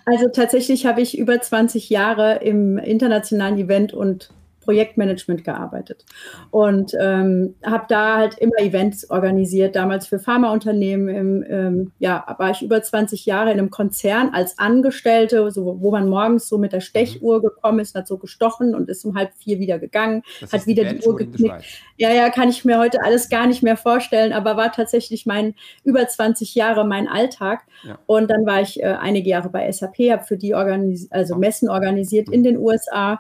Also tatsächlich habe ich über 20 Jahre im internationalen Event- und Projektmanagement gearbeitet und ähm, habe da halt immer Events organisiert, damals für Pharmaunternehmen. Im, ähm, ja, war ich über 20 Jahre in einem Konzern als Angestellte, so, wo man morgens so mit der Stechuhr mhm. gekommen ist, hat so gestochen und ist um halb vier wieder gegangen, das hat wieder die, die Uhr geknickt. Ja, ja, kann ich mir heute alles gar nicht mehr vorstellen, aber war tatsächlich mein über 20 Jahre mein Alltag. Ja. Und dann war ich äh, einige Jahre bei SAP, habe für die organis also Messen organisiert in den USA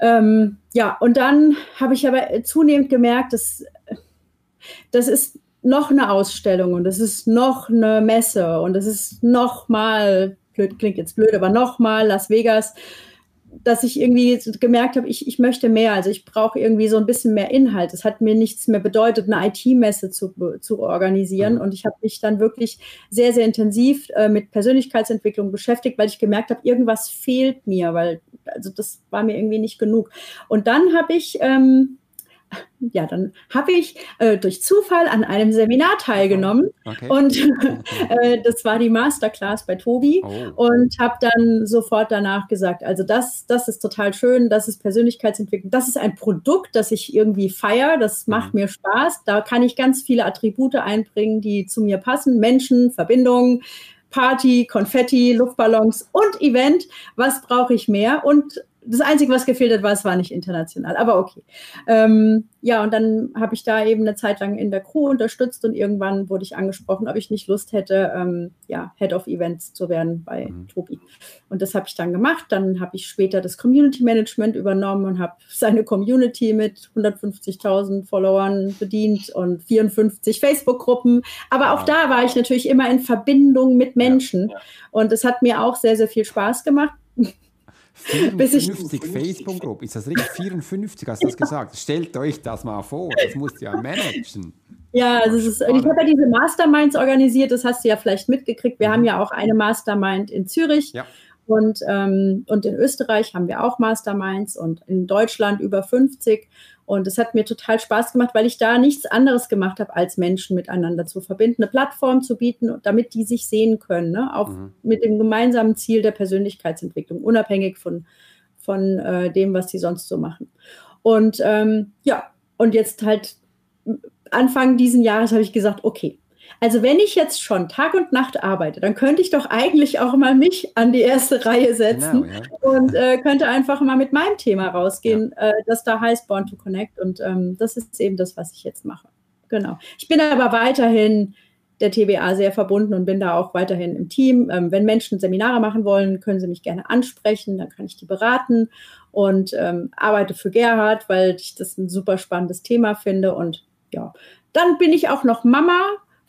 ähm, ja, und dann habe ich aber zunehmend gemerkt, dass das ist noch eine Ausstellung und das ist noch eine Messe und das ist noch mal, klingt jetzt blöd, aber noch mal Las Vegas, dass ich irgendwie gemerkt habe, ich, ich möchte mehr. Also ich brauche irgendwie so ein bisschen mehr Inhalt. Es hat mir nichts mehr bedeutet, eine IT-Messe zu, zu organisieren. Mhm. Und ich habe mich dann wirklich sehr, sehr intensiv äh, mit Persönlichkeitsentwicklung beschäftigt, weil ich gemerkt habe, irgendwas fehlt mir, weil also das war mir irgendwie nicht genug. Und dann habe ich, ähm, ja, dann habe ich äh, durch Zufall an einem Seminar teilgenommen okay. und äh, das war die Masterclass bei Tobi oh. und habe dann sofort danach gesagt, also das, das ist total schön, das ist Persönlichkeitsentwicklung, das ist ein Produkt, das ich irgendwie feiere, das macht mhm. mir Spaß, da kann ich ganz viele Attribute einbringen, die zu mir passen, Menschen, Verbindungen, Party, Konfetti, Luftballons und Event. Was brauche ich mehr? Und das Einzige, was gefehlt hat, war, es war nicht international, aber okay. Ähm, ja, und dann habe ich da eben eine Zeit lang in der Crew unterstützt und irgendwann wurde ich angesprochen, ob ich nicht Lust hätte, ähm, ja, Head of Events zu werden bei mhm. Tobi. Und das habe ich dann gemacht. Dann habe ich später das Community Management übernommen und habe seine Community mit 150.000 Followern bedient und 54 Facebook-Gruppen. Aber auch da war ich natürlich immer in Verbindung mit Menschen. Ja, ja. Und es hat mir auch sehr, sehr viel Spaß gemacht. 54 Facebook-Gruppen, ist das richtig? 54 hast du das gesagt? Stellt euch das mal vor, das musst du ja managen. Ja, also ist, ich habe ja diese Masterminds organisiert, das hast du ja vielleicht mitgekriegt. Wir mhm. haben ja auch eine Mastermind in Zürich. Ja. Und, ähm, und in Österreich haben wir auch Masterminds und in Deutschland über 50. Und es hat mir total Spaß gemacht, weil ich da nichts anderes gemacht habe, als Menschen miteinander zu verbinden, eine Plattform zu bieten, damit die sich sehen können, ne? Auf, mhm. mit dem gemeinsamen Ziel der Persönlichkeitsentwicklung, unabhängig von, von äh, dem, was sie sonst so machen. Und ähm, ja, und jetzt halt Anfang diesen Jahres habe ich gesagt, okay, also wenn ich jetzt schon Tag und Nacht arbeite, dann könnte ich doch eigentlich auch mal mich an die erste Reihe setzen genau, ja. und äh, könnte einfach mal mit meinem Thema rausgehen, ja. äh, das da heißt Born to Connect. Und ähm, das ist eben das, was ich jetzt mache. Genau. Ich bin aber weiterhin der TBA sehr verbunden und bin da auch weiterhin im Team. Ähm, wenn Menschen Seminare machen wollen, können sie mich gerne ansprechen, dann kann ich die beraten und ähm, arbeite für Gerhard, weil ich das ein super spannendes Thema finde. Und ja, dann bin ich auch noch Mama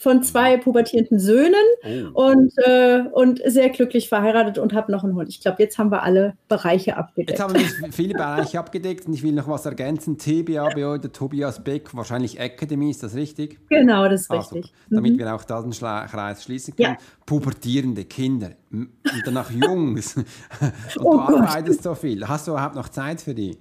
von zwei pubertierenden Söhnen oh. und, äh, und sehr glücklich verheiratet und habe noch einen Hund. Ich glaube, jetzt haben wir alle Bereiche abgedeckt. Jetzt haben wir viele Bereiche abgedeckt und ich will noch was ergänzen. TBA, der Tobias Beck, wahrscheinlich Academy, ist das richtig? Genau, das ist ah, richtig. Mhm. Damit wir auch da den Kreis schließen können. Ja. Pubertierende Kinder und danach Jungs. und oh du arbeitest so viel. Hast du überhaupt noch Zeit für die?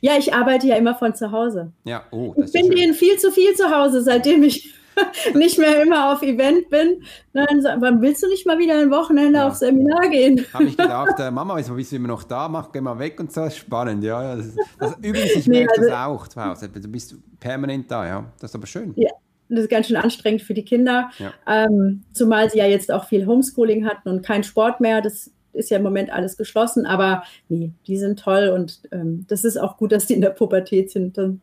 Ja, ich arbeite ja immer von zu Hause. Ja, oh, ich bin denen viel zu viel zu Hause, seitdem ich nicht mehr immer auf Event bin. Dann wann willst du nicht mal wieder ein Wochenende ja. auf Seminar gehen? Habe ich gedacht, äh, Mama, wieso bist du immer noch da? Mach, geh mal weg und so. Spannend, ja. Das, das, übrigens, ich nee, merke also, das auch zu Hause. Du bist permanent da, ja. Das ist aber schön. Ja. Das ist ganz schön anstrengend für die Kinder, ja. ähm, zumal sie ja jetzt auch viel Homeschooling hatten und kein Sport mehr. Das ist ja im Moment alles geschlossen, aber nee, die sind toll und ähm, das ist auch gut, dass die in der Pubertät sind. Dann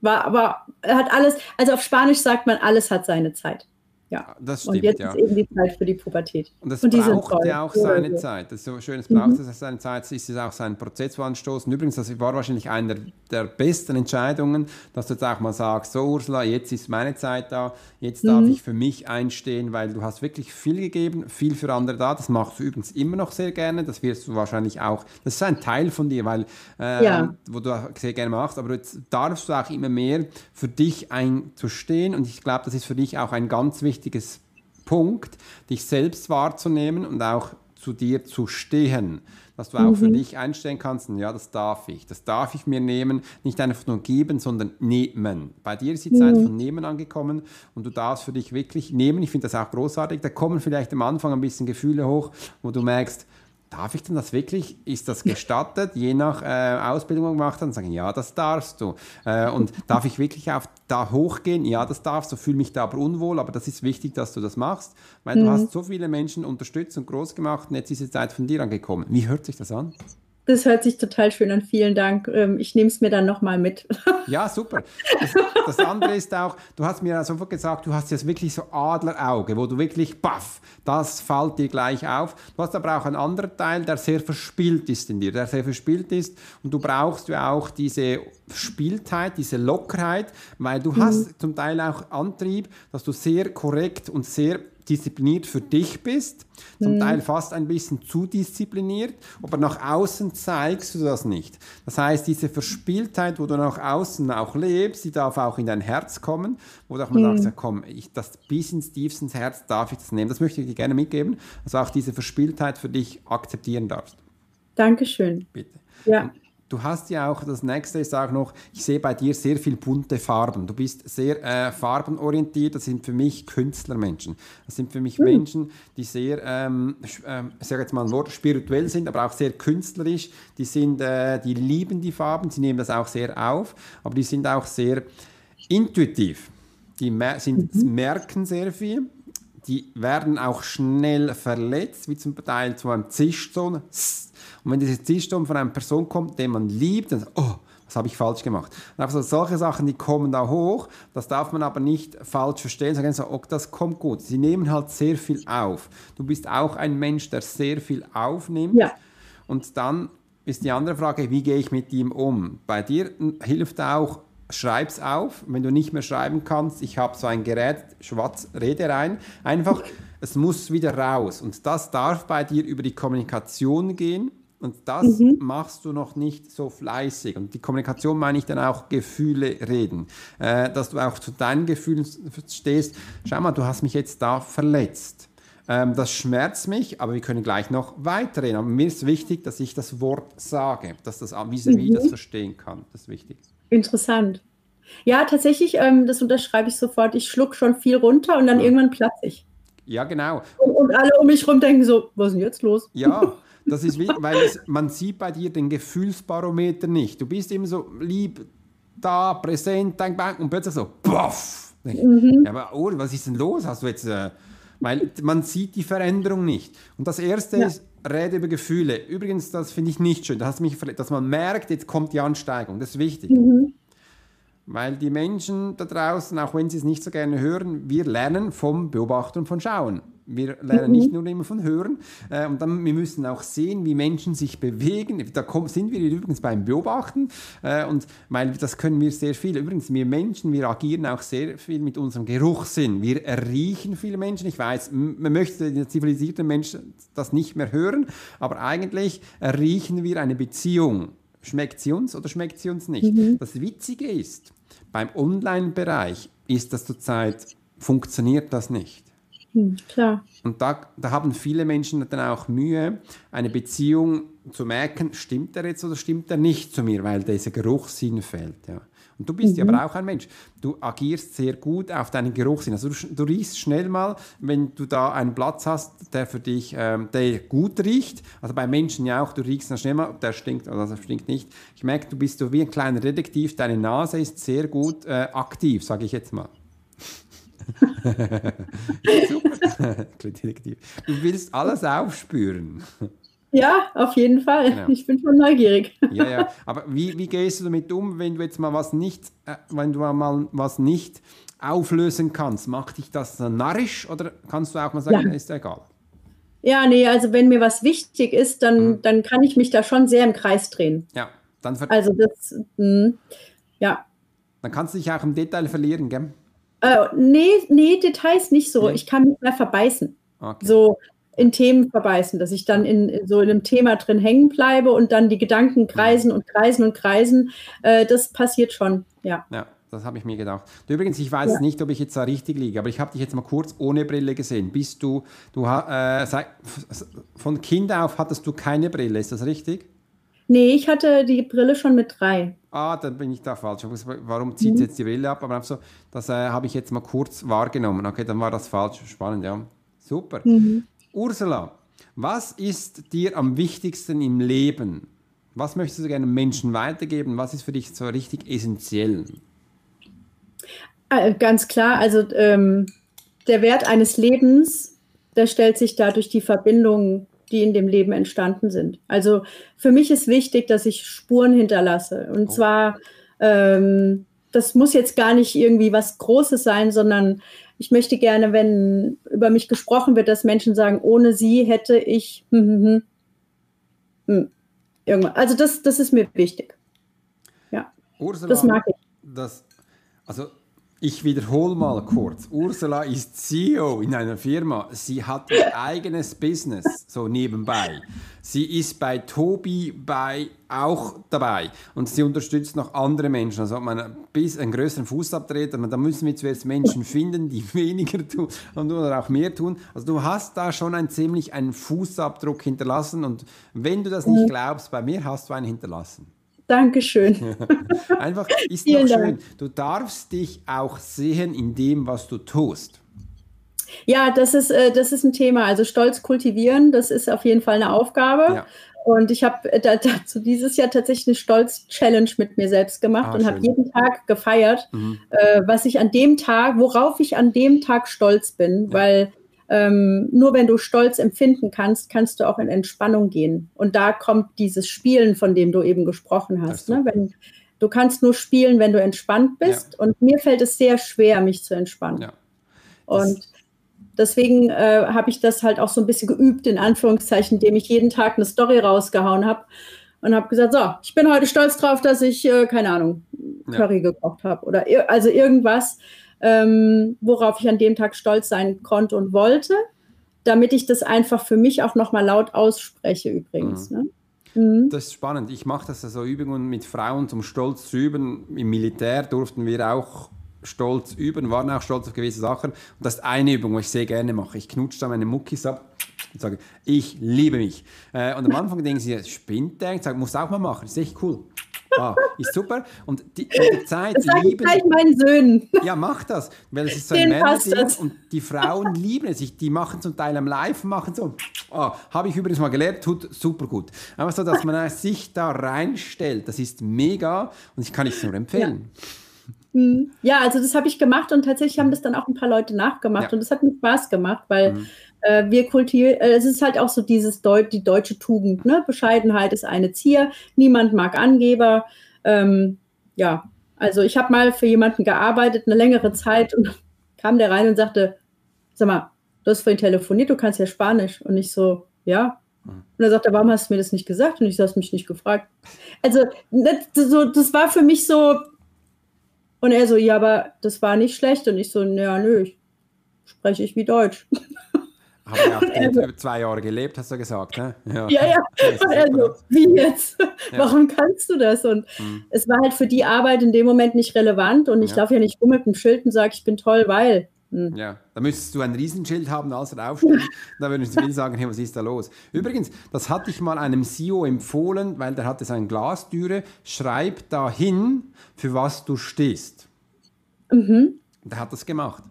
war aber hat alles, also auf Spanisch sagt man, alles hat seine Zeit. Ja, das stimmt. Und jetzt ja. ist eben die Zeit für die Pubertät. Und das und braucht ja auch seine ja. Zeit. Das ist so schön, es braucht mhm. seine Zeit, es ist auch sein Prozess zu anstoßen. Übrigens, das war wahrscheinlich eine der, besten Entscheidungen, dass du jetzt auch mal sagst, so Ursula, jetzt ist meine Zeit da, jetzt mhm. darf ich für mich einstehen, weil du hast wirklich viel gegeben, viel für andere da. Das machst du übrigens immer noch sehr gerne, das wirst du wahrscheinlich auch, das ist ein Teil von dir, weil, äh, ja. wo du sehr gerne machst, aber jetzt darfst du auch immer mehr für dich einzustehen und ich glaube, das ist für dich auch ein ganz wichtiges wichtiges Punkt, dich selbst wahrzunehmen und auch zu dir zu stehen. Dass du auch mhm. für dich einstellen kannst, ja, das darf ich. Das darf ich mir nehmen. Nicht einfach nur geben, sondern nehmen. Bei dir ist die mhm. Zeit von Nehmen angekommen und du darfst für dich wirklich nehmen. Ich finde das auch großartig. Da kommen vielleicht am Anfang ein bisschen Gefühle hoch, wo du merkst, darf ich denn das wirklich? Ist das gestattet? Je nach äh, Ausbildung gemacht haben, sagen, ja, das darfst du. Äh, und darf ich wirklich auf da hochgehen? Ja, das darfst du. Fühle mich da aber unwohl, aber das ist wichtig, dass du das machst, weil mhm. du hast so viele Menschen unterstützt und groß gemacht und jetzt ist die Zeit von dir angekommen. Wie hört sich das an? Das hört sich total schön an. Vielen Dank. Ähm, ich nehme es mir dann nochmal mit. Ja, super. Das, das, andere ist auch, du hast mir sofort gesagt, du hast jetzt wirklich so Adlerauge, wo du wirklich, baff, das fällt dir gleich auf. Du hast aber auch einen anderen Teil, der sehr verspielt ist in dir, der sehr verspielt ist und du brauchst ja auch diese Spieltheit, diese Lockerheit, weil du mhm. hast zum Teil auch Antrieb, dass du sehr korrekt und sehr diszipliniert für dich bist, zum mhm. Teil fast ein bisschen zu diszipliniert, aber nach außen zeigst du das nicht. Das heißt, diese Verspieltheit, wo du nach außen auch lebst, die darf auch in dein Herz kommen, wo du auch mal mhm. sagst, ja, komm, ich, das bis ins tiefste Herz darf ich das nehmen. Das möchte ich dir gerne mitgeben, also auch diese Verspieltheit für dich akzeptieren darfst. Dankeschön. Bitte. Ja. Du hast ja auch, das nächste ist auch noch, ich sehe bei dir sehr viel bunte Farben. Du bist sehr äh, farbenorientiert. Das sind für mich Künstlermenschen. Das sind für mich mhm. Menschen, die sehr, ähm, äh, ich sage jetzt mal ein Wort, spirituell sind, aber auch sehr künstlerisch. Die, sind, äh, die lieben die Farben, sie nehmen das auch sehr auf, aber die sind auch sehr intuitiv. Die mer sind, mhm. merken sehr viel. Die werden auch schnell verletzt, wie zum Teil zu einem Zischton. Und wenn diese Zielstrom von einer Person kommt, den man liebt, dann oh, was habe ich falsch gemacht? Und einfach so solche Sachen, die kommen da hoch, das darf man aber nicht falsch verstehen, sagen so, oh, das kommt gut. Sie nehmen halt sehr viel auf. Du bist auch ein Mensch, der sehr viel aufnimmt. Ja. Und dann ist die andere Frage, wie gehe ich mit ihm um? Bei dir hilft auch, schreib's auf, wenn du nicht mehr schreiben kannst, ich habe so ein Gerät, schwarz, rede rein, einfach, es muss wieder raus. Und das darf bei dir über die Kommunikation gehen und das mhm. machst du noch nicht so fleißig. Und die Kommunikation meine ich dann auch Gefühle reden. Äh, dass du auch zu deinen Gefühlen stehst. Schau mal, du hast mich jetzt da verletzt. Ähm, das schmerzt mich, aber wir können gleich noch weiterreden. Aber mir ist wichtig, dass ich das Wort sage, dass das vis mhm. das verstehen kann. Das ist wichtig. Interessant. Ja, tatsächlich, ähm, das unterschreibe ich sofort. Ich schluck schon viel runter und dann ja. irgendwann platze ich. Ja, genau. Und, und, alle um mich herum denken so, was ist denn jetzt los? Ja, Das ist wie, weil es, man sieht bei dir den Gefühlsbarometer nicht. Du bist immer so lieb, da, präsent, bang, bang, und plötzlich so, poff. Mhm. Ja, aber oh, was ist denn los? Hast du jetzt, äh, weil man sieht die Veränderung nicht. Und das Erste ja. ist, rede über Gefühle. Übrigens, das finde ich nicht schön, das mich, dass man merkt, jetzt kommt die Ansteigung. Das ist wichtig. Mhm. Weil die Menschen da draußen, auch wenn sie es nicht so gerne hören, wir lernen vom Beobachten und von Schauen. Wir lernen mhm. nicht nur immer von Hören. Äh, und dann, wir müssen auch sehen, wie Menschen sich bewegen. Da kommen, sind wir übrigens beim Beobachten. Äh, und weil das können wir sehr viel. Übrigens, wir Menschen, wir agieren auch sehr viel mit unserem Geruchssinn. Wir riechen viele Menschen. Ich weiß, man möchte der zivilisierte Mensch das nicht mehr hören, aber eigentlich riechen wir eine Beziehung. Schmeckt sie uns oder schmeckt sie uns nicht? Mhm. Das Witzige ist, beim Online-Bereich ist das zurzeit, funktioniert das nicht. Hm, klar. Und da, da haben viele Menschen dann auch Mühe, eine Beziehung zu merken, stimmt er jetzt oder stimmt er nicht zu mir, weil dieser Geruchssinn fehlt. Ja. Und du bist mhm. ja aber auch ein Mensch. Du agierst sehr gut auf deinen Geruchssinn. Also du, du, riechst schnell mal, wenn du da einen Platz hast, der für dich ähm, der gut riecht. Also bei Menschen ja auch, du riechst dann schnell mal, der stinkt oder das stinkt nicht. Ich merke, du bist so wie ein kleiner Detektiv. Deine Nase ist sehr gut äh, aktiv, sage ich jetzt mal. Super. du willst alles aufspüren. Ja, auf jeden Fall. Genau. Ich bin schon neugierig. Ja, ja. Aber wie, wie gehst du damit um, wenn du jetzt mal was nicht, äh, wenn du mal was nicht auflösen kannst? Macht dich das narrisch oder kannst du auch mal sagen, ja. ist egal? Ja, nee, also wenn mir was wichtig ist, dann, mhm. dann kann ich mich da schon sehr im Kreis drehen. Ja, dann Also das, mh, ja. Dann kannst du dich auch im Detail verlieren, gell? Äh, nee, nee, Details nicht so. Nee. Ich kann mich mal verbeißen. Okay. So in Themen verbeißen, dass ich dann in, in, so in einem Thema drin hängen bleibe und dann die Gedanken kreisen und kreisen und kreisen. Äh, das passiert schon, ja. Ja. Das habe ich mir gedacht. Du, übrigens, ich weiß ja. nicht, ob ich jetzt da richtig liege, aber ich habe dich jetzt mal kurz ohne Brille gesehen. Bist du, du äh, von Kind auf hattest du keine Brille, ist das richtig? Nee, ich hatte die Brille schon mit drei. Ah, dann bin ich da falsch. Warum zieht mhm. jetzt die Brille ab? Aber so, das äh, habe ich jetzt mal kurz wahrgenommen. Okay, dann war das falsch. Spannend, ja. Super. Mhm. Ursula, was ist dir am wichtigsten im Leben? Was möchtest du gerne Menschen weitergeben? Was ist für dich so richtig essentiell? Äh, ganz klar, also ähm, der Wert eines Lebens, der stellt sich dadurch die Verbindung die in dem Leben entstanden sind. Also für mich ist wichtig, dass ich Spuren hinterlasse. Und oh. zwar, ähm, das muss jetzt gar nicht irgendwie was Großes sein, sondern ich möchte gerne, wenn über mich gesprochen wird, dass Menschen sagen, ohne sie hätte ich hm, hm, hm, hm, irgendwann. Also das, das ist mir wichtig. Ja. Ursula, das mag ich. Das, also ich wiederhole mal kurz. Ursula ist CEO in einer Firma. Sie hat ihr eigenes Business, so nebenbei. Sie ist bei Tobi bei auch dabei und sie unterstützt noch andere Menschen. Also man einen größeren Fußabtritt, da müssen wir zuerst Menschen finden, die weniger tun und oder auch mehr tun. Also du hast da schon ein ziemlich einen Fußabdruck hinterlassen und wenn du das nicht glaubst, bei mir hast du einen hinterlassen. Dankeschön. Einfach ist noch schön. Du darfst dich auch sehen in dem, was du tust. Ja, das ist, äh, das ist ein Thema. Also Stolz kultivieren, das ist auf jeden Fall eine Aufgabe. Ja. Und ich habe äh, dazu dieses Jahr tatsächlich eine Stolz-Challenge mit mir selbst gemacht ah, und habe jeden Tag gefeiert, mhm. äh, was ich an dem Tag, worauf ich an dem Tag stolz bin, ja. weil ähm, nur wenn du Stolz empfinden kannst, kannst du auch in Entspannung gehen. Und da kommt dieses Spielen, von dem du eben gesprochen hast. Ne? Wenn, du kannst nur spielen, wenn du entspannt bist. Ja. Und mir fällt es sehr schwer, mich zu entspannen. Ja. Und deswegen äh, habe ich das halt auch so ein bisschen geübt, in Anführungszeichen, indem ich jeden Tag eine Story rausgehauen habe und habe gesagt, so, ich bin heute stolz drauf, dass ich, äh, keine Ahnung, Curry ja. gekocht habe oder also irgendwas, ähm, worauf ich an dem Tag stolz sein konnte und wollte, damit ich das einfach für mich auch nochmal laut ausspreche übrigens. Mhm. Ne? Mhm. Das ist spannend. Ich mache das also Übungen mit Frauen zum Stolz zu üben. Im Militär durften wir auch stolz üben, waren auch stolz auf gewisse Sachen. Und das ist eine Übung, die ich sehr gerne mache. Ich knutsche da meine Muckis ab und sage, ich liebe mich. Äh, und am Anfang denken sie, spinnt der? Ich sage, muss auch mal machen. Das ist echt cool. Ah, ist super. Und die, der Zeit das lieben. Ich meinen Söhnen. Ja, mach das. Weil es ist so ein Männerding und die Frauen lieben es. Die machen zum Teil am Live, machen so. Oh, Habe ich übrigens mal gelernt, tut super gut. Einfach so, dass man sich da reinstellt. Das ist mega und ich kann es nur empfehlen. Ja. Hm. Ja, also das habe ich gemacht und tatsächlich haben das dann auch ein paar Leute nachgemacht ja. und das hat mir Spaß gemacht, weil mhm. Äh, wir kultivieren, äh, es ist halt auch so dieses Deu die deutsche Tugend, ne? Bescheidenheit ist eine Zier, niemand mag Angeber. Ähm, ja, also ich habe mal für jemanden gearbeitet, eine längere Zeit und kam der rein und sagte, sag mal, du hast vorhin telefoniert, du kannst ja Spanisch. Und ich so, ja. Und er sagt er, warum hast du mir das nicht gesagt? Und ich so, hast mich nicht gefragt. Also, das, so, das war für mich so, und er so, ja, aber das war nicht schlecht. Und ich so, ja, nö, spreche ich wie Deutsch. Habe ich auch also, zwei Jahre gelebt, hast du gesagt, ne? Ja, ja. ja. Also, wie jetzt? Ja. Warum kannst du das? Und mhm. es war halt für die Arbeit in dem Moment nicht relevant und ich ja. laufe ja nicht rum mit einem Schild und sage, ich bin toll, weil. Mhm. Ja, da müsstest du ein Riesenschild haben, als er aufsteht. da würden sie sagen, hey, was ist da los? Übrigens, das hatte ich mal einem CEO empfohlen, weil der hatte seine Glastüre. Schreib da hin, für was du stehst. Mhm. Der hat das gemacht.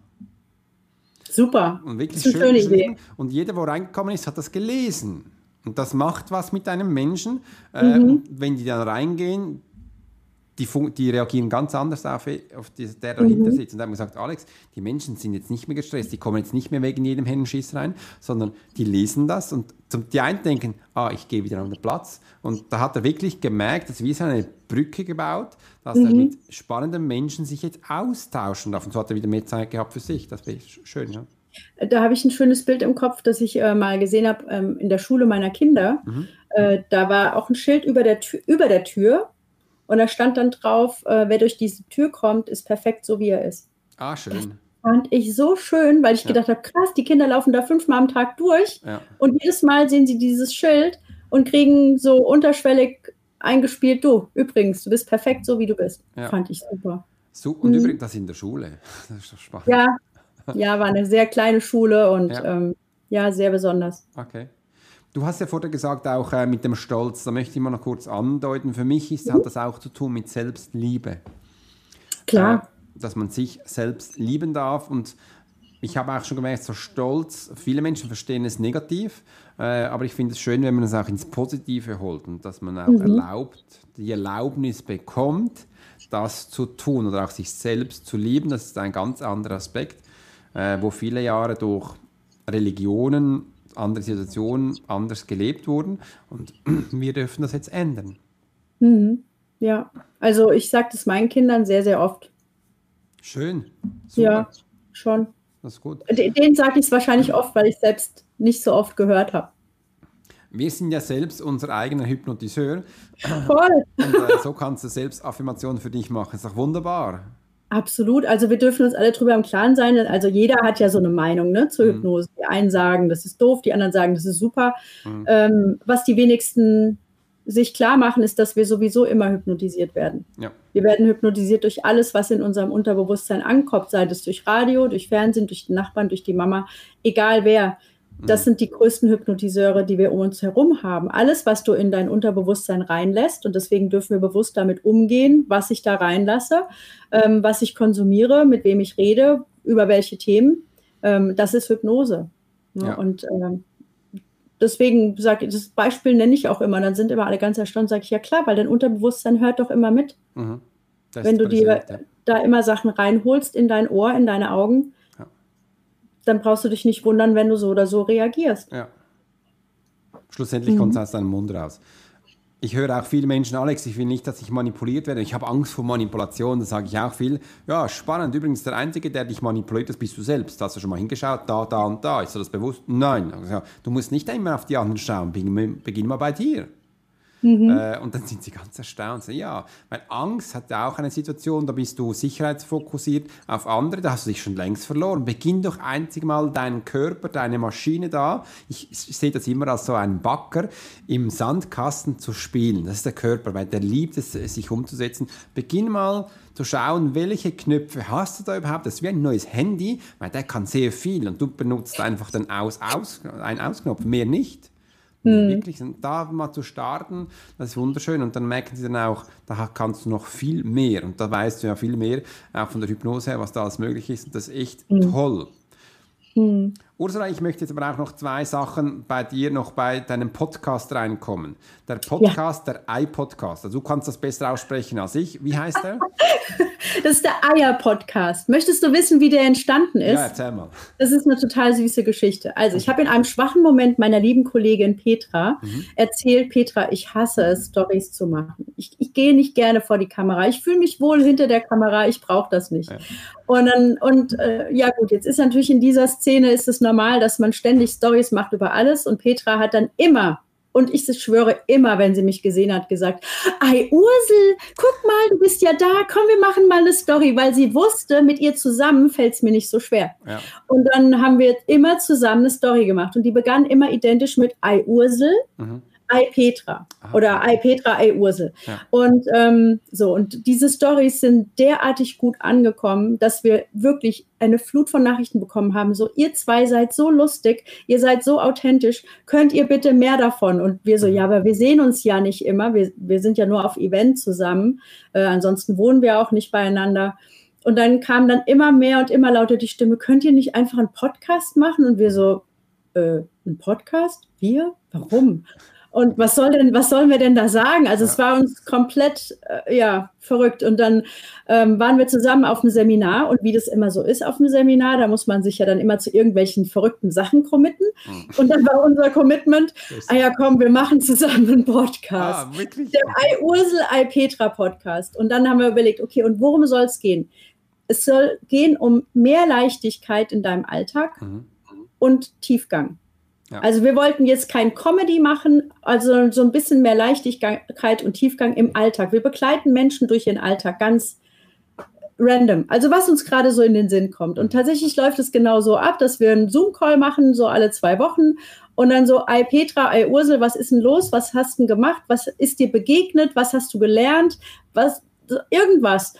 Super. Und wirklich das ist schön Idee. Und jeder, wo reingekommen ist, hat das gelesen. Und das macht was mit einem Menschen. Äh, mhm. wenn die dann reingehen, die, die reagieren ganz anders auf, auf die, der dahinter mhm. sitzt. Und da haben wir gesagt, Alex, die Menschen sind jetzt nicht mehr gestresst, die kommen jetzt nicht mehr wegen jedem Hennenschiss rein, sondern die lesen das und zum, die einen denken, ah, ich gehe wieder an den Platz. Und da hat er wirklich gemerkt, dass wir so eine Brücke gebaut, dass mhm. er mit spannenden Menschen sich jetzt austauschen darf. Und so hat er wieder mehr Zeit gehabt für sich. Das wäre schön, ja. Da habe ich ein schönes Bild im Kopf, das ich äh, mal gesehen habe ähm, in der Schule meiner Kinder. Mhm. Äh, da war auch ein Schild über der, Tür, über der Tür und da stand dann drauf, äh, wer durch diese Tür kommt, ist perfekt so, wie er ist. Ah, schön. Das fand ich so schön, weil ich ja. gedacht habe, krass, die Kinder laufen da fünfmal am Tag durch ja. und jedes Mal sehen sie dieses Schild und kriegen so unterschwellig eingespielt, du, übrigens, du bist perfekt so, wie du bist. Ja. Fand ich super. So, und mhm. übrigens, das in der Schule. Das ist doch spannend. Ja, ja, war eine sehr kleine Schule und ja, ähm, ja sehr besonders. Okay. Du hast ja vorher gesagt, auch äh, mit dem Stolz, da möchte ich mal noch kurz andeuten. Für mich ist, mhm. hat das auch zu tun mit Selbstliebe. Klar. Äh, dass man sich selbst lieben darf. Und ich habe auch schon gemerkt, so Stolz, viele Menschen verstehen es negativ, äh, aber ich finde es schön, wenn man es auch ins Positive holt und dass man auch mhm. erlaubt, die Erlaubnis bekommt, das zu tun oder auch sich selbst zu lieben. Das ist ein ganz anderer Aspekt, äh, wo viele Jahre durch Religionen andere Situationen anders gelebt wurden und wir dürfen das jetzt ändern. Mhm. Ja, also ich sage das meinen Kindern sehr, sehr oft. Schön. Super. Ja, schon. Das ist gut. Den sage ich es wahrscheinlich oft, weil ich selbst nicht so oft gehört habe. Wir sind ja selbst unser eigener Hypnotiseur. Voll. Und äh, so kannst du selbst Affirmationen für dich machen. Ist doch wunderbar. Absolut. Also wir dürfen uns alle darüber im Klaren sein. Also jeder hat ja so eine Meinung ne, zur mhm. Hypnose. Die einen sagen, das ist doof, die anderen sagen, das ist super. Mhm. Ähm, was die wenigsten sich klar machen, ist, dass wir sowieso immer hypnotisiert werden. Ja. Wir werden hypnotisiert durch alles, was in unserem Unterbewusstsein ankommt, sei es durch Radio, durch Fernsehen, durch den Nachbarn, durch die Mama, egal wer. Das mhm. sind die größten Hypnotiseure, die wir um uns herum haben. Alles, was du in dein Unterbewusstsein reinlässt, und deswegen dürfen wir bewusst damit umgehen, was ich da reinlasse, ähm, was ich konsumiere, mit wem ich rede, über welche Themen, ähm, das ist Hypnose. Ja. Und ähm, deswegen sage ich, das Beispiel nenne ich auch immer, dann sind immer alle ganz erstaunt, sage ich, ja klar, weil dein Unterbewusstsein hört doch immer mit. Mhm. Wenn du dir ja. da immer Sachen reinholst in dein Ohr, in deine Augen, dann brauchst du dich nicht wundern, wenn du so oder so reagierst. Ja. Schlussendlich mhm. kommt es aus deinem Mund raus. Ich höre auch viele Menschen, Alex, ich will nicht, dass ich manipuliert werde. Ich habe Angst vor Manipulation, da sage ich auch viel. Ja, spannend. Übrigens, der Einzige, der dich manipuliert, das bist du selbst. Hast du schon mal hingeschaut? Da, da und da. Ist dir das bewusst? Nein. Also, du musst nicht immer auf die anderen schauen. Beginn mal bei dir. Mhm. Äh, und dann sind sie ganz erstaunt. Ja, weil Angst hat auch eine Situation, da bist du sicherheitsfokussiert auf andere, da hast du dich schon längst verloren. Beginn doch einzig mal deinen Körper, deine Maschine da. Ich, ich sehe das immer als so einen Backer im Sandkasten zu spielen. Das ist der Körper, weil der liebt es, sich umzusetzen. Beginn mal zu schauen, welche Knöpfe hast du da überhaupt. Das ist wie ein neues Handy, weil der kann sehr viel und du benutzt einfach den Aus, Aus, einen Ausknopf, mehr nicht. Mhm. Wirklich, da mal zu starten, das ist wunderschön. Und dann merken sie dann auch, da kannst du noch viel mehr. Und da weißt du ja viel mehr, auch von der Hypnose her, was da alles möglich ist. Und das ist echt mhm. toll. Mhm. Ursula, ich möchte jetzt aber auch noch zwei Sachen bei dir noch bei deinem Podcast reinkommen. Der Podcast, ja. der Ei-Podcast. Also du kannst das besser aussprechen als ich. Wie heißt der? das ist der Eier-Podcast. Möchtest du wissen, wie der entstanden ist? Ja, erzähl mal. Das ist eine total süße Geschichte. Also ich habe in einem schwachen Moment meiner lieben Kollegin Petra mhm. erzählt, Petra, ich hasse es, Stories zu machen. Ich, ich gehe nicht gerne vor die Kamera. Ich fühle mich wohl hinter der Kamera. Ich brauche das nicht. Ja. Und dann, und äh, ja gut, jetzt ist natürlich in dieser Szene ist es normal, dass man ständig Stories macht über alles und Petra hat dann immer und ich schwöre immer, wenn sie mich gesehen hat, gesagt, Ei, Ursel, guck mal, du bist ja da, komm, wir machen mal eine Story, weil sie wusste, mit ihr zusammen fällt es mir nicht so schwer. Ja. Und dann haben wir immer zusammen eine Story gemacht und die begann immer identisch mit Ei, Ursel. Mhm. Ei Petra Aha. oder Ei Petra, Ei Ursel. Ja. Und ähm, so, und diese Stories sind derartig gut angekommen, dass wir wirklich eine Flut von Nachrichten bekommen haben. So, ihr zwei seid so lustig, ihr seid so authentisch, könnt ihr bitte mehr davon? Und wir so, mhm. ja, aber wir sehen uns ja nicht immer, wir, wir sind ja nur auf Event zusammen, äh, ansonsten wohnen wir auch nicht beieinander. Und dann kam dann immer mehr und immer lauter die Stimme, könnt ihr nicht einfach einen Podcast machen? Und wir so, äh, ein Podcast? Wir? Warum? Und was soll denn, was sollen wir denn da sagen? Also ja. es war uns komplett äh, ja, verrückt. Und dann ähm, waren wir zusammen auf einem Seminar und wie das immer so ist auf einem Seminar, da muss man sich ja dann immer zu irgendwelchen verrückten Sachen committen. Mhm. Und dann war unser Commitment, ah ja komm, wir machen zusammen einen Podcast. Ah? Der Ei Ursel, Ei Petra Podcast. Und dann haben wir überlegt, okay, und worum soll es gehen? Es soll gehen um mehr Leichtigkeit in deinem Alltag mhm. und Tiefgang. Ja. Also wir wollten jetzt kein Comedy machen, also so ein bisschen mehr Leichtigkeit und Tiefgang im Alltag. Wir begleiten Menschen durch ihren Alltag ganz random. Also was uns gerade so in den Sinn kommt. Und tatsächlich läuft es genau so ab, dass wir einen Zoom-Call machen, so alle zwei Wochen. Und dann so, ei Petra, ei Ursel, was ist denn los? Was hast du gemacht? Was ist dir begegnet? Was hast du gelernt? Was, irgendwas.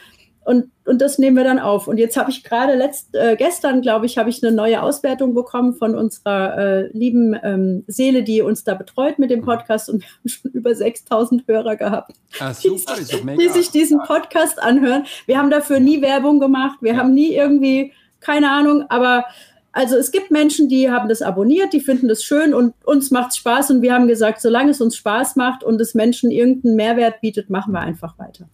Und, und das nehmen wir dann auf. Und jetzt habe ich gerade letzt, äh, gestern, glaube ich, habe ich eine neue Auswertung bekommen von unserer äh, lieben ähm, Seele, die uns da betreut mit dem Podcast. Und wir haben schon über 6000 Hörer gehabt, ah, super, die, die, sich diesen Podcast anhören. Wir haben dafür nie Werbung gemacht. Wir ja. haben nie irgendwie, keine Ahnung, aber also es gibt Menschen, die haben das abonniert, die finden das schön und uns macht es Spaß. Und wir haben gesagt, solange es uns Spaß macht und es Menschen irgendeinen Mehrwert bietet, machen wir einfach weiter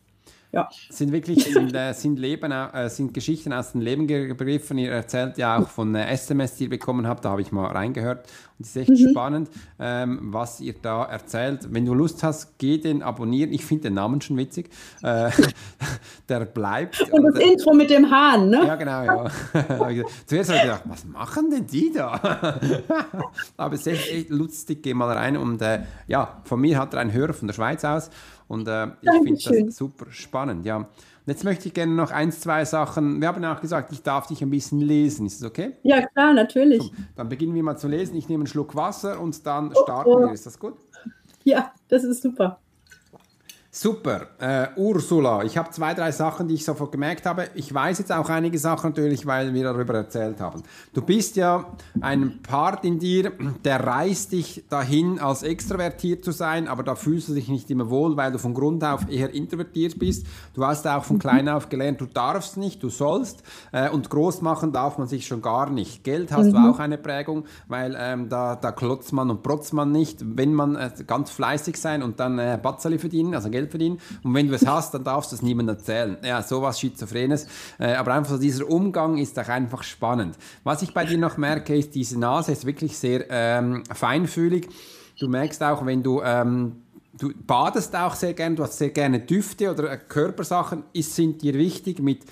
ja. Sind wirklich sind, äh, sind, Leben, äh, sind Geschichten aus dem Leben gegriffen. Ihr erzählt ja auch von äh, SMS, die ihr bekommen habt. Da habe ich mal reingehört. Und es ist echt mhm. spannend, ähm, was ihr da erzählt. Wenn du Lust hast, geh den abonnieren. Ich finde den Namen schon witzig. Äh, der bleibt. Und das und, Intro mit dem Hahn, ne? Ja, genau. Ja. Zuerst habe ich gedacht, was machen denn die da? Aber es ist echt, echt lustig. Geh mal rein. Und äh, ja, von mir hat er einen Hörer von der Schweiz aus. Und äh, ich finde das super spannend, ja. Und jetzt möchte ich gerne noch ein, zwei Sachen. Wir haben auch gesagt, ich darf dich ein bisschen lesen. Ist das okay? Ja, klar, natürlich. So, dann beginnen wir mal zu lesen. Ich nehme einen Schluck Wasser und dann starten oh, oh. wir. Ist das gut? Ja, das ist super. Super. Äh, Ursula, ich habe zwei, drei Sachen, die ich sofort gemerkt habe. Ich weiß jetzt auch einige Sachen natürlich, weil wir darüber erzählt haben. Du bist ja ein Part in dir, der reißt dich dahin, als extrovertiert zu sein, aber da fühlst du dich nicht immer wohl, weil du von Grund auf eher introvertiert bist. Du hast auch von klein auf gelernt, du darfst nicht, du sollst. Äh, und groß machen darf man sich schon gar nicht. Geld hast mhm. du auch eine Prägung, weil ähm, da, da klotzt man und protzt man nicht. Wenn man äh, ganz fleißig sein und dann äh, Batzeli verdienen, also Geld Geld verdienen. Und wenn du es hast, dann darfst du es niemandem erzählen. Ja, sowas Schizophrenes. Äh, aber einfach so dieser Umgang ist auch einfach spannend. Was ich bei dir noch merke, ist, diese Nase ist wirklich sehr ähm, feinfühlig. Du merkst auch, wenn du ähm, du badest auch sehr gerne, du hast sehr gerne Düfte oder äh, Körpersachen, ist, sind dir wichtig mit,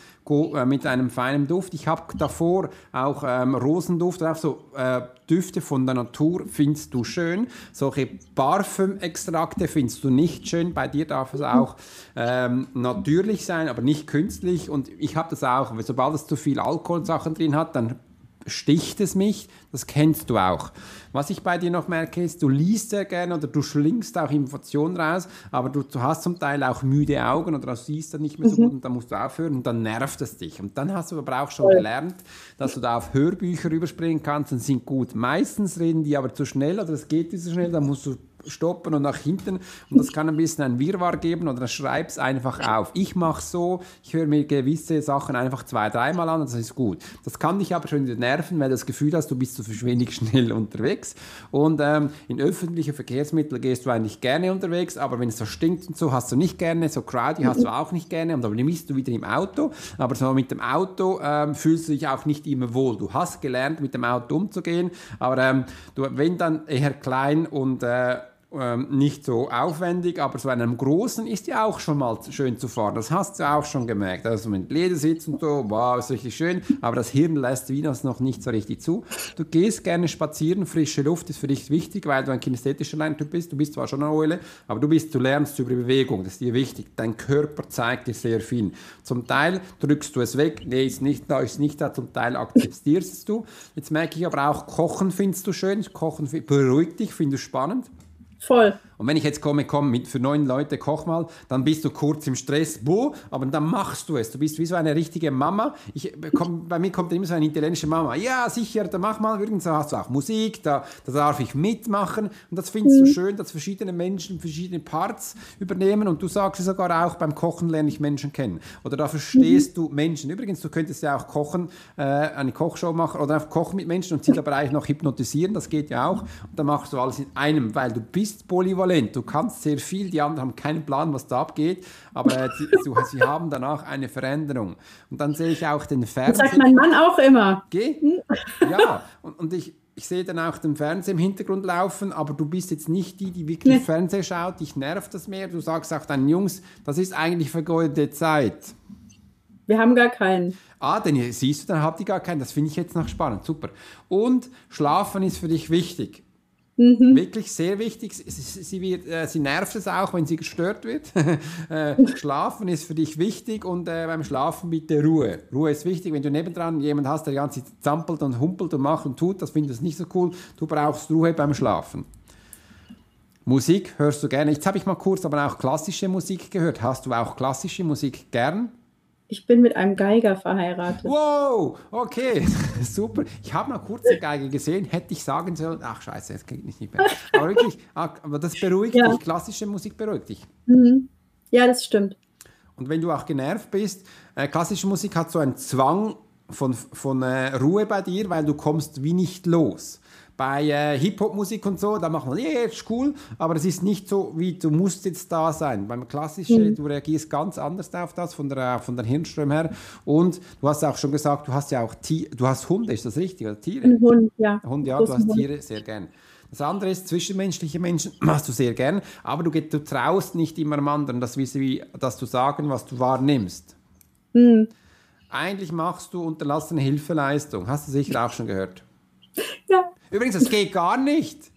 mit einem feinen Duft. Ich habe davor auch ähm, Rosenduft, auch so äh, Düfte von der Natur findest du schön. Solche Parfümextrakte findest du nicht schön. Bei dir darf es auch ähm, natürlich sein, aber nicht künstlich. Und ich habe das auch, sobald es zu viel Alkoholsachen drin hat, dann sticht es mich, das kennst du auch. Was ich bei dir noch merke, ist, du liest sehr gerne oder du schlingst auch Informationen raus, aber du, du hast zum Teil auch müde Augen oder du siehst dann nicht mehr so mhm. gut und dann musst du aufhören und dann nervt es dich. Und dann hast du aber auch schon gelernt, dass du da auf Hörbücher überspringen kannst und sind gut. Meistens reden die aber zu schnell oder es geht nicht so schnell, dann musst du stoppen und nach hinten. Und das kann ein bisschen ein Wirrwarr geben oder schreib es einfach auf. Ich mache so, ich höre mir gewisse Sachen einfach zwei, dreimal an und das ist gut. Das kann dich aber schon nerven, weil du das Gefühl hast, du bist so wenig schnell unterwegs. Und ähm, in öffentlichen Verkehrsmitteln gehst du eigentlich gerne unterwegs, aber wenn es so stinkt und so, hast du nicht gerne. So crowdy hast du auch nicht gerne. Und dann bist du wieder im Auto. Aber so mit dem Auto ähm, fühlst du dich auch nicht immer wohl. Du hast gelernt, mit dem Auto umzugehen, aber ähm, du, wenn dann eher klein und äh, ähm, nicht so aufwendig, aber so einem großen ist ja auch schon mal schön zu fahren. Das hast du auch schon gemerkt. Also mit Ledersitz und so, wow, ist richtig schön, aber das Hirn lässt wie das noch nicht so richtig zu. Du gehst gerne spazieren, frische Luft ist für dich wichtig, weil du ein kinästhetischer Lerntyp bist. Du bist zwar schon eine Eule, aber du bist, du lernst über Bewegung, das ist dir wichtig. Dein Körper zeigt dir sehr viel. Zum Teil drückst du es weg, nee, ist nicht da, ist nicht da, zum Teil akzeptierst du. Jetzt merke ich aber auch, Kochen findest du schön, Kochen beruhigt dich, findest du spannend. Voll. Und wenn ich jetzt komme, komm, mit für neun Leute koch mal, dann bist du kurz im Stress, wo, aber dann machst du es. Du bist wie so eine richtige Mama. Ich, komm, bei mir kommt immer so eine italienische Mama. Ja, sicher, da mach mal. Übrigens hast du auch Musik, da, da darf ich mitmachen. Und das findest mhm. du schön, dass verschiedene Menschen verschiedene Parts übernehmen. Und du sagst sogar auch, beim Kochen lerne ich Menschen kennen. Oder da verstehst mhm. du Menschen. Übrigens, du könntest ja auch kochen, äh, eine Kochshow machen oder einfach kochen mit Menschen und sie dabei eigentlich noch hypnotisieren. Das geht ja auch. Und dann machst du alles in einem, weil du bist polyvalent ambivalent. Du kannst sehr viel, die anderen haben keinen Plan, was da abgeht, aber äh, sie, sie, haben danach eine Veränderung. Und dann sehe ich auch den Fernseher. Das sagt mein Mann auch immer. Geh? Ja, und, und ich, ich sehe dann auch den Fernseher im Hintergrund laufen, aber du bist jetzt nicht die, die wirklich nee. Fernseher schaut, dich nervt das mehr. Du sagst auch deinen Jungs, das ist eigentlich vergeudete Zeit. Wir haben gar keinen. Ah, denn siehst du, dann habt ihr gar keinen. Das finde ich jetzt noch spannend. Super. Und Schlafen ist für dich wichtig. Mhm. Wirklich sehr wichtig. Sie, sie, wird, äh, sie, nervt es auch, wenn sie gestört wird. äh, Schlafen ist für dich wichtig und äh, beim Schlafen bitte Ruhe. Ruhe ist wichtig. Wenn du nebendran jemanden hast, der die ganze Zeit zampelt und humpelt und macht und tut, das findest du nicht so cool. Du brauchst Ruhe beim Schlafen. Musik hörst du gerne. Jetzt habe ich mal kurz aber auch klassische Musik gehört. Hast du auch klassische Musik gern? Ich bin mit einem Geiger verheiratet. Wow, okay, super. Ich habe mal kurz eine Geige gesehen, hätte ich sagen sollen, ach scheiße, das geht nicht mehr. Aber wirklich, ah, aber das beruhigt ja. dich, klassische Musik beruhigt dich. Mhm. Ja, das stimmt. Und wenn du auch genervt bist, äh, klassische Musik hat so einen Zwang von, von äh, Ruhe bei dir, weil du kommst wie nicht los bei äh, Hip-Hop-Musik und so, da macht man, yeah, ist cool, aber es ist nicht so, wie du musst jetzt da sein. Beim Klassischen, mhm. du reagierst ganz anders auf das, von der, von der Hirnström her. Und du hast auch schon gesagt, du hast ja auch Tiere, du hast Hunde, ist das richtig? Oder Tiere? Ein Hund, ja. Hund, ja, du hast Tiere, sehr gern. Das andere ist, zwischenmenschliche Menschen machst du sehr gern, aber du, du traust nicht immer am anderen, das wie, dass du sagen, was du wahrnimmst. Mhm. Eigentlich machst du unterlassene Hilfeleistung. Hast du sicher auch schon gehört. Ja. Übrigens, das geht gar nicht.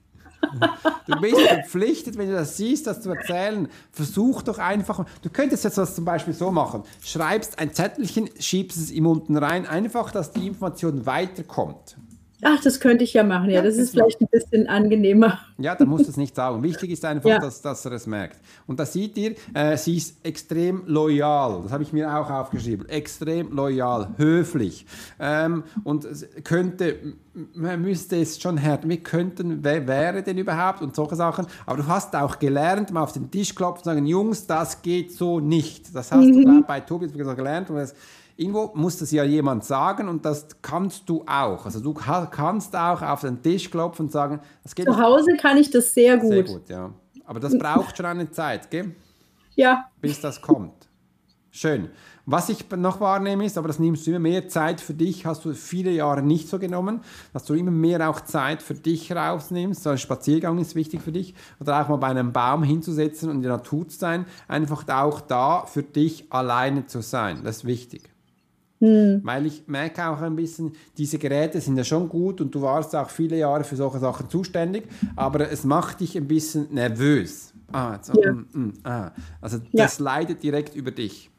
Du bist verpflichtet, wenn du das siehst, das zu erzählen. Versuch doch einfach. Du könntest jetzt das zum Beispiel so machen: Schreibst ein Zettelchen, schiebst es ihm unten rein, einfach, dass die Information weiterkommt. Ach, das könnte ich ja machen, ja. Das, das ist vielleicht ein bisschen angenehmer. Ja, da musst du es nicht sagen. Wichtig ist einfach, ja. dass, dass, er es merkt. Und da seht ihr, äh, sie ist extrem loyal. Das habe ich mir auch aufgeschrieben. Extrem loyal, höflich. Ähm, und könnte, man müsste es schon härter. Wir könnten, wer wäre denn überhaupt und solche Sachen. Aber du hast auch gelernt, mal auf den Tisch klopfen und sagen, Jungs, das geht so nicht. Das hast mhm. du bei Tobi gelernt. Und das, Irgendwo muss das ja jemand sagen und das kannst du auch. Also du kannst auch auf den Tisch klopfen und sagen, das geht Zu Hause kann ich das sehr gut. Sehr gut, ja. Aber das braucht schon eine Zeit, gell? Ja. Bis das kommt. Schön. Was ich noch wahrnehme ist, aber das nimmst du immer mehr Zeit für dich, hast du viele Jahre nicht so genommen, dass du immer mehr auch Zeit für dich rausnimmst. So ein Spaziergang ist wichtig für dich. Oder auch mal bei einem Baum hinzusetzen und in der Natur zu sein. Einfach auch da für dich alleine zu sein. Das ist wichtig. Hm. Weil ich merke auch ein bisschen, diese Geräte sind ja schon gut und du warst auch viele Jahre für solche Sachen zuständig, aber es macht dich ein bisschen nervös. Ah, so, ja. mm, mm, ah. Also das ja. leidet direkt über dich.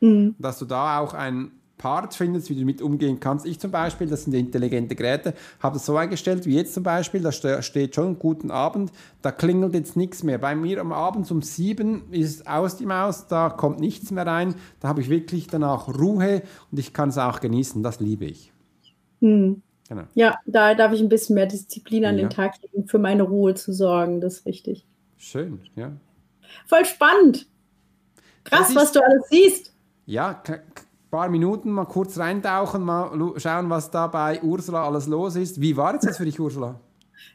Mhm. Dass du da auch ein Part findest, wie du damit umgehen kannst. Ich zum Beispiel, das sind intelligente Geräte, habe das so eingestellt, wie jetzt zum Beispiel, da steht schon guten Abend, da klingelt jetzt nichts mehr. Bei mir am Abend um sieben ist es aus die Maus, da kommt nichts mehr rein, da habe ich wirklich danach Ruhe und ich kann es auch genießen, das liebe ich. Hm. Genau. Ja, da darf ich ein bisschen mehr Disziplin an ja. den Tag legen, für meine Ruhe zu sorgen, das ist richtig. Schön, ja. Voll spannend. Krass, was du alles siehst. Ja, paar Minuten mal kurz reintauchen, mal schauen, was da bei Ursula alles los ist. Wie war jetzt für dich, Ursula?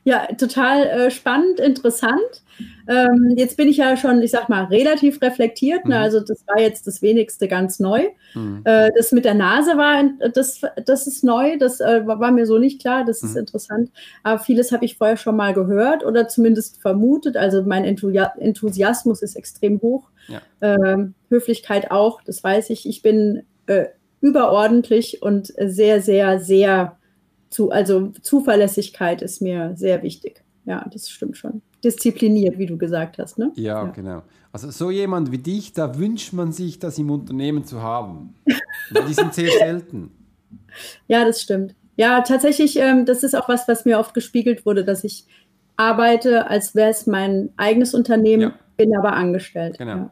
Ja, total äh, spannend, interessant. Ähm, jetzt bin ich ja schon, ich sag mal, relativ reflektiert. Ne? Mhm. Also das war jetzt das wenigste ganz neu. Mhm. Äh, das mit der Nase war, das, das ist neu. Das äh, war mir so nicht klar. Das ist mhm. interessant. Aber vieles habe ich vorher schon mal gehört oder zumindest vermutet. Also mein Enthusiasmus ist extrem hoch. Ja. Ähm, Höflichkeit auch, das weiß ich. Ich bin äh, überordentlich und sehr, sehr, sehr zu, also Zuverlässigkeit ist mir sehr wichtig. Ja, das stimmt schon. Diszipliniert, wie du gesagt hast. Ne? Ja, ja. genau. Also so jemand wie dich, da wünscht man sich, das im Unternehmen zu haben. Die sind sehr selten. Ja, das stimmt. Ja, tatsächlich, ähm, das ist auch was, was mir oft gespiegelt wurde, dass ich arbeite, als wäre es mein eigenes Unternehmen, ja. bin aber angestellt. Genau. Ja.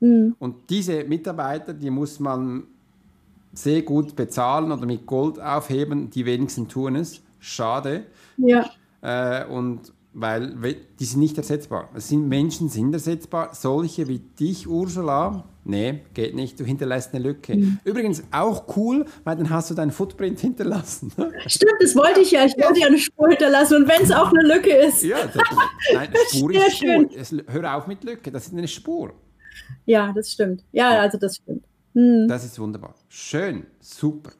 Mhm. Und diese Mitarbeiter, die muss man sehr gut bezahlen oder mit Gold aufheben. Die wenigsten tun es. Schade. Ja. Äh, und weil die sind nicht ersetzbar. Es sind Menschen sind ersetzbar. Solche wie dich, Ursula, nee, geht nicht. Du hinterlässt eine Lücke. Mhm. Übrigens auch cool, weil dann hast du deinen Footprint hinterlassen. Stimmt, das wollte ich ja. Ich wollte ja eine Spur hinterlassen und wenn es auch eine Lücke ist. Ja, das, nein, Spur ist Spur. Es, hör auf mit Lücke, das ist eine Spur. Ja, das stimmt. Ja, also das stimmt. Hm. Das ist wunderbar. Schön, super.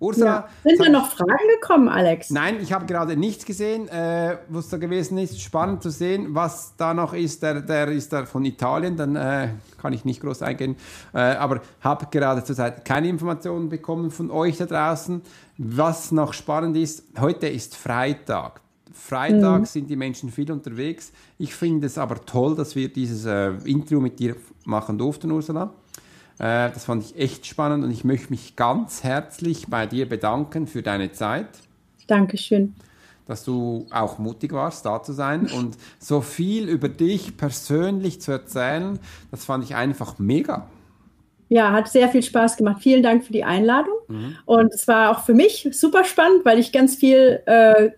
Ursula. Ja. Sind da noch Fragen gekommen, Alex? Nein, ich habe gerade nichts gesehen, äh, was da gewesen ist. Spannend zu sehen, was da noch ist. Der, der ist da von Italien, dann äh, kann ich nicht groß eingehen. Äh, aber habe gerade zurzeit keine Informationen bekommen von euch da draußen. Was noch spannend ist, heute ist Freitag. Freitag mhm. sind die Menschen viel unterwegs. Ich finde es aber toll, dass wir dieses äh, Interview mit dir machen durften, Ursula. Äh, das fand ich echt spannend und ich möchte mich ganz herzlich bei dir bedanken für deine Zeit. Dankeschön. Dass du auch mutig warst, da zu sein und so viel über dich persönlich zu erzählen, das fand ich einfach mega. Ja, hat sehr viel Spaß gemacht. Vielen Dank für die Einladung. Mhm. Und es war auch für mich super spannend, weil ich ganz viel, äh,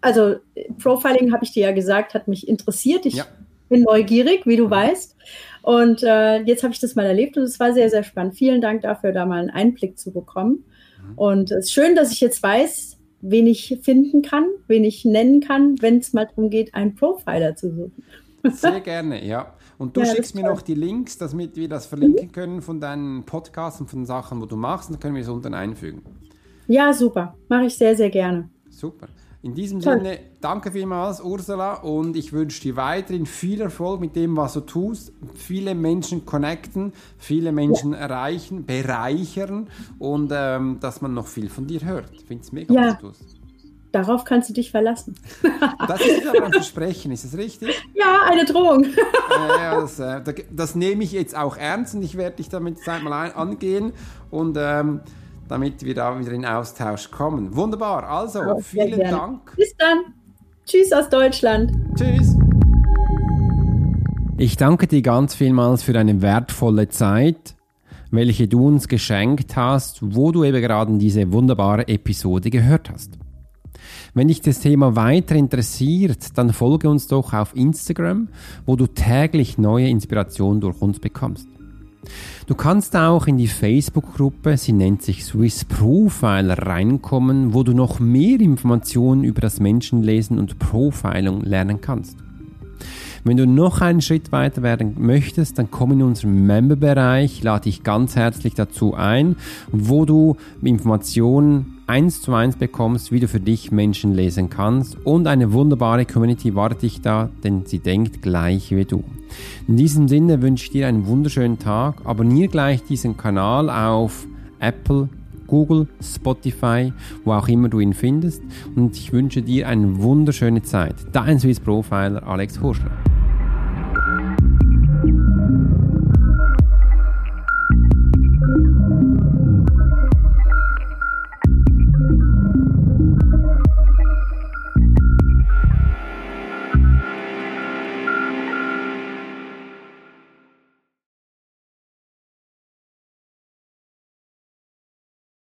also Profiling, habe ich dir ja gesagt, hat mich interessiert. Ich ja. bin neugierig, wie du mhm. weißt. Und äh, jetzt habe ich das mal erlebt und es war sehr, sehr spannend. Vielen Dank dafür, da mal einen Einblick zu bekommen. Mhm. Und es ist schön, dass ich jetzt weiß, wen ich finden kann, wen ich nennen kann, wenn es mal darum geht, einen Profiler zu suchen. Sehr gerne, ja. Und du ja, schickst mir toll. noch die Links, damit wir das verlinken mhm. können von deinen Podcasts und von Sachen, wo du machst, und dann können wir es unten einfügen. Ja, super. Mache ich sehr, sehr gerne. Super. In diesem. Sinne, danke vielmals, Ursula, und ich wünsche dir weiterhin viel Erfolg mit dem, was du tust. Viele Menschen connecten, viele Menschen ja. erreichen, bereichern und ähm, dass man noch viel von dir hört. Ich finde es mega, ja. was du tust. Darauf kannst du dich verlassen. das ist aber ein Versprechen, ist das richtig? Ja, eine Drohung. ja, das, äh, das, das, nehme ich jetzt auch ernst und ich werde dich damit mal angehen und ähm, damit wir da wieder in Austausch kommen. Wunderbar, also oh, vielen Dank. Bis dann. Tschüss aus Deutschland. Tschüss. Ich danke dir ganz vielmals für deine wertvolle Zeit, welche du uns geschenkt hast, wo du eben gerade diese wunderbare Episode gehört hast. Wenn dich das Thema weiter interessiert, dann folge uns doch auf Instagram, wo du täglich neue Inspirationen durch uns bekommst. Du kannst auch in die Facebook-Gruppe, sie nennt sich Swiss Profiler, reinkommen, wo du noch mehr Informationen über das Menschenlesen und Profiling lernen kannst. Wenn du noch einen Schritt weiter werden möchtest, dann komm in unseren Member-Bereich, lade dich ganz herzlich dazu ein, wo du Informationen eins zu eins bekommst, wie du für dich Menschen lesen kannst und eine wunderbare Community wartet dich da, denn sie denkt gleich wie du. In diesem Sinne wünsche ich dir einen wunderschönen Tag. Abonniere gleich diesen Kanal auf Apple, Google, Spotify, wo auch immer du ihn findest. Und ich wünsche dir eine wunderschöne Zeit. Dein Swiss Profiler Alex Hurschler.